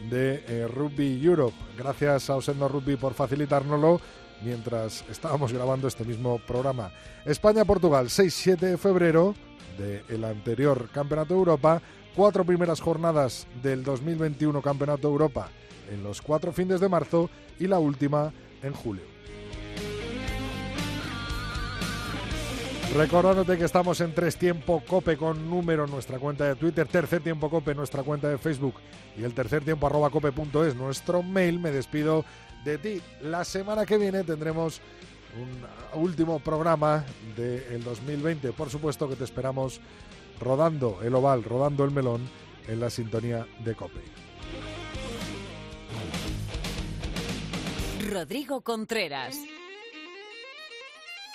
de eh, Rugby Europe. Gracias a Osendo Rugby por facilitárnoslo mientras estábamos grabando este mismo programa. España-Portugal, 6-7 de febrero del anterior Campeonato de Europa, cuatro primeras jornadas del 2021 Campeonato de Europa en los cuatro fines de marzo y la última en julio. Recordándote que estamos en Tres Tiempo Cope con número en nuestra cuenta de Twitter, Tercer Tiempo Cope nuestra cuenta de Facebook y el tercer tiempo arroba cope.es nuestro mail. Me despido de ti. La semana que viene tendremos un último programa del 2020. Por supuesto que te esperamos rodando el oval, rodando el melón en la sintonía de Cope. Rodrigo Contreras.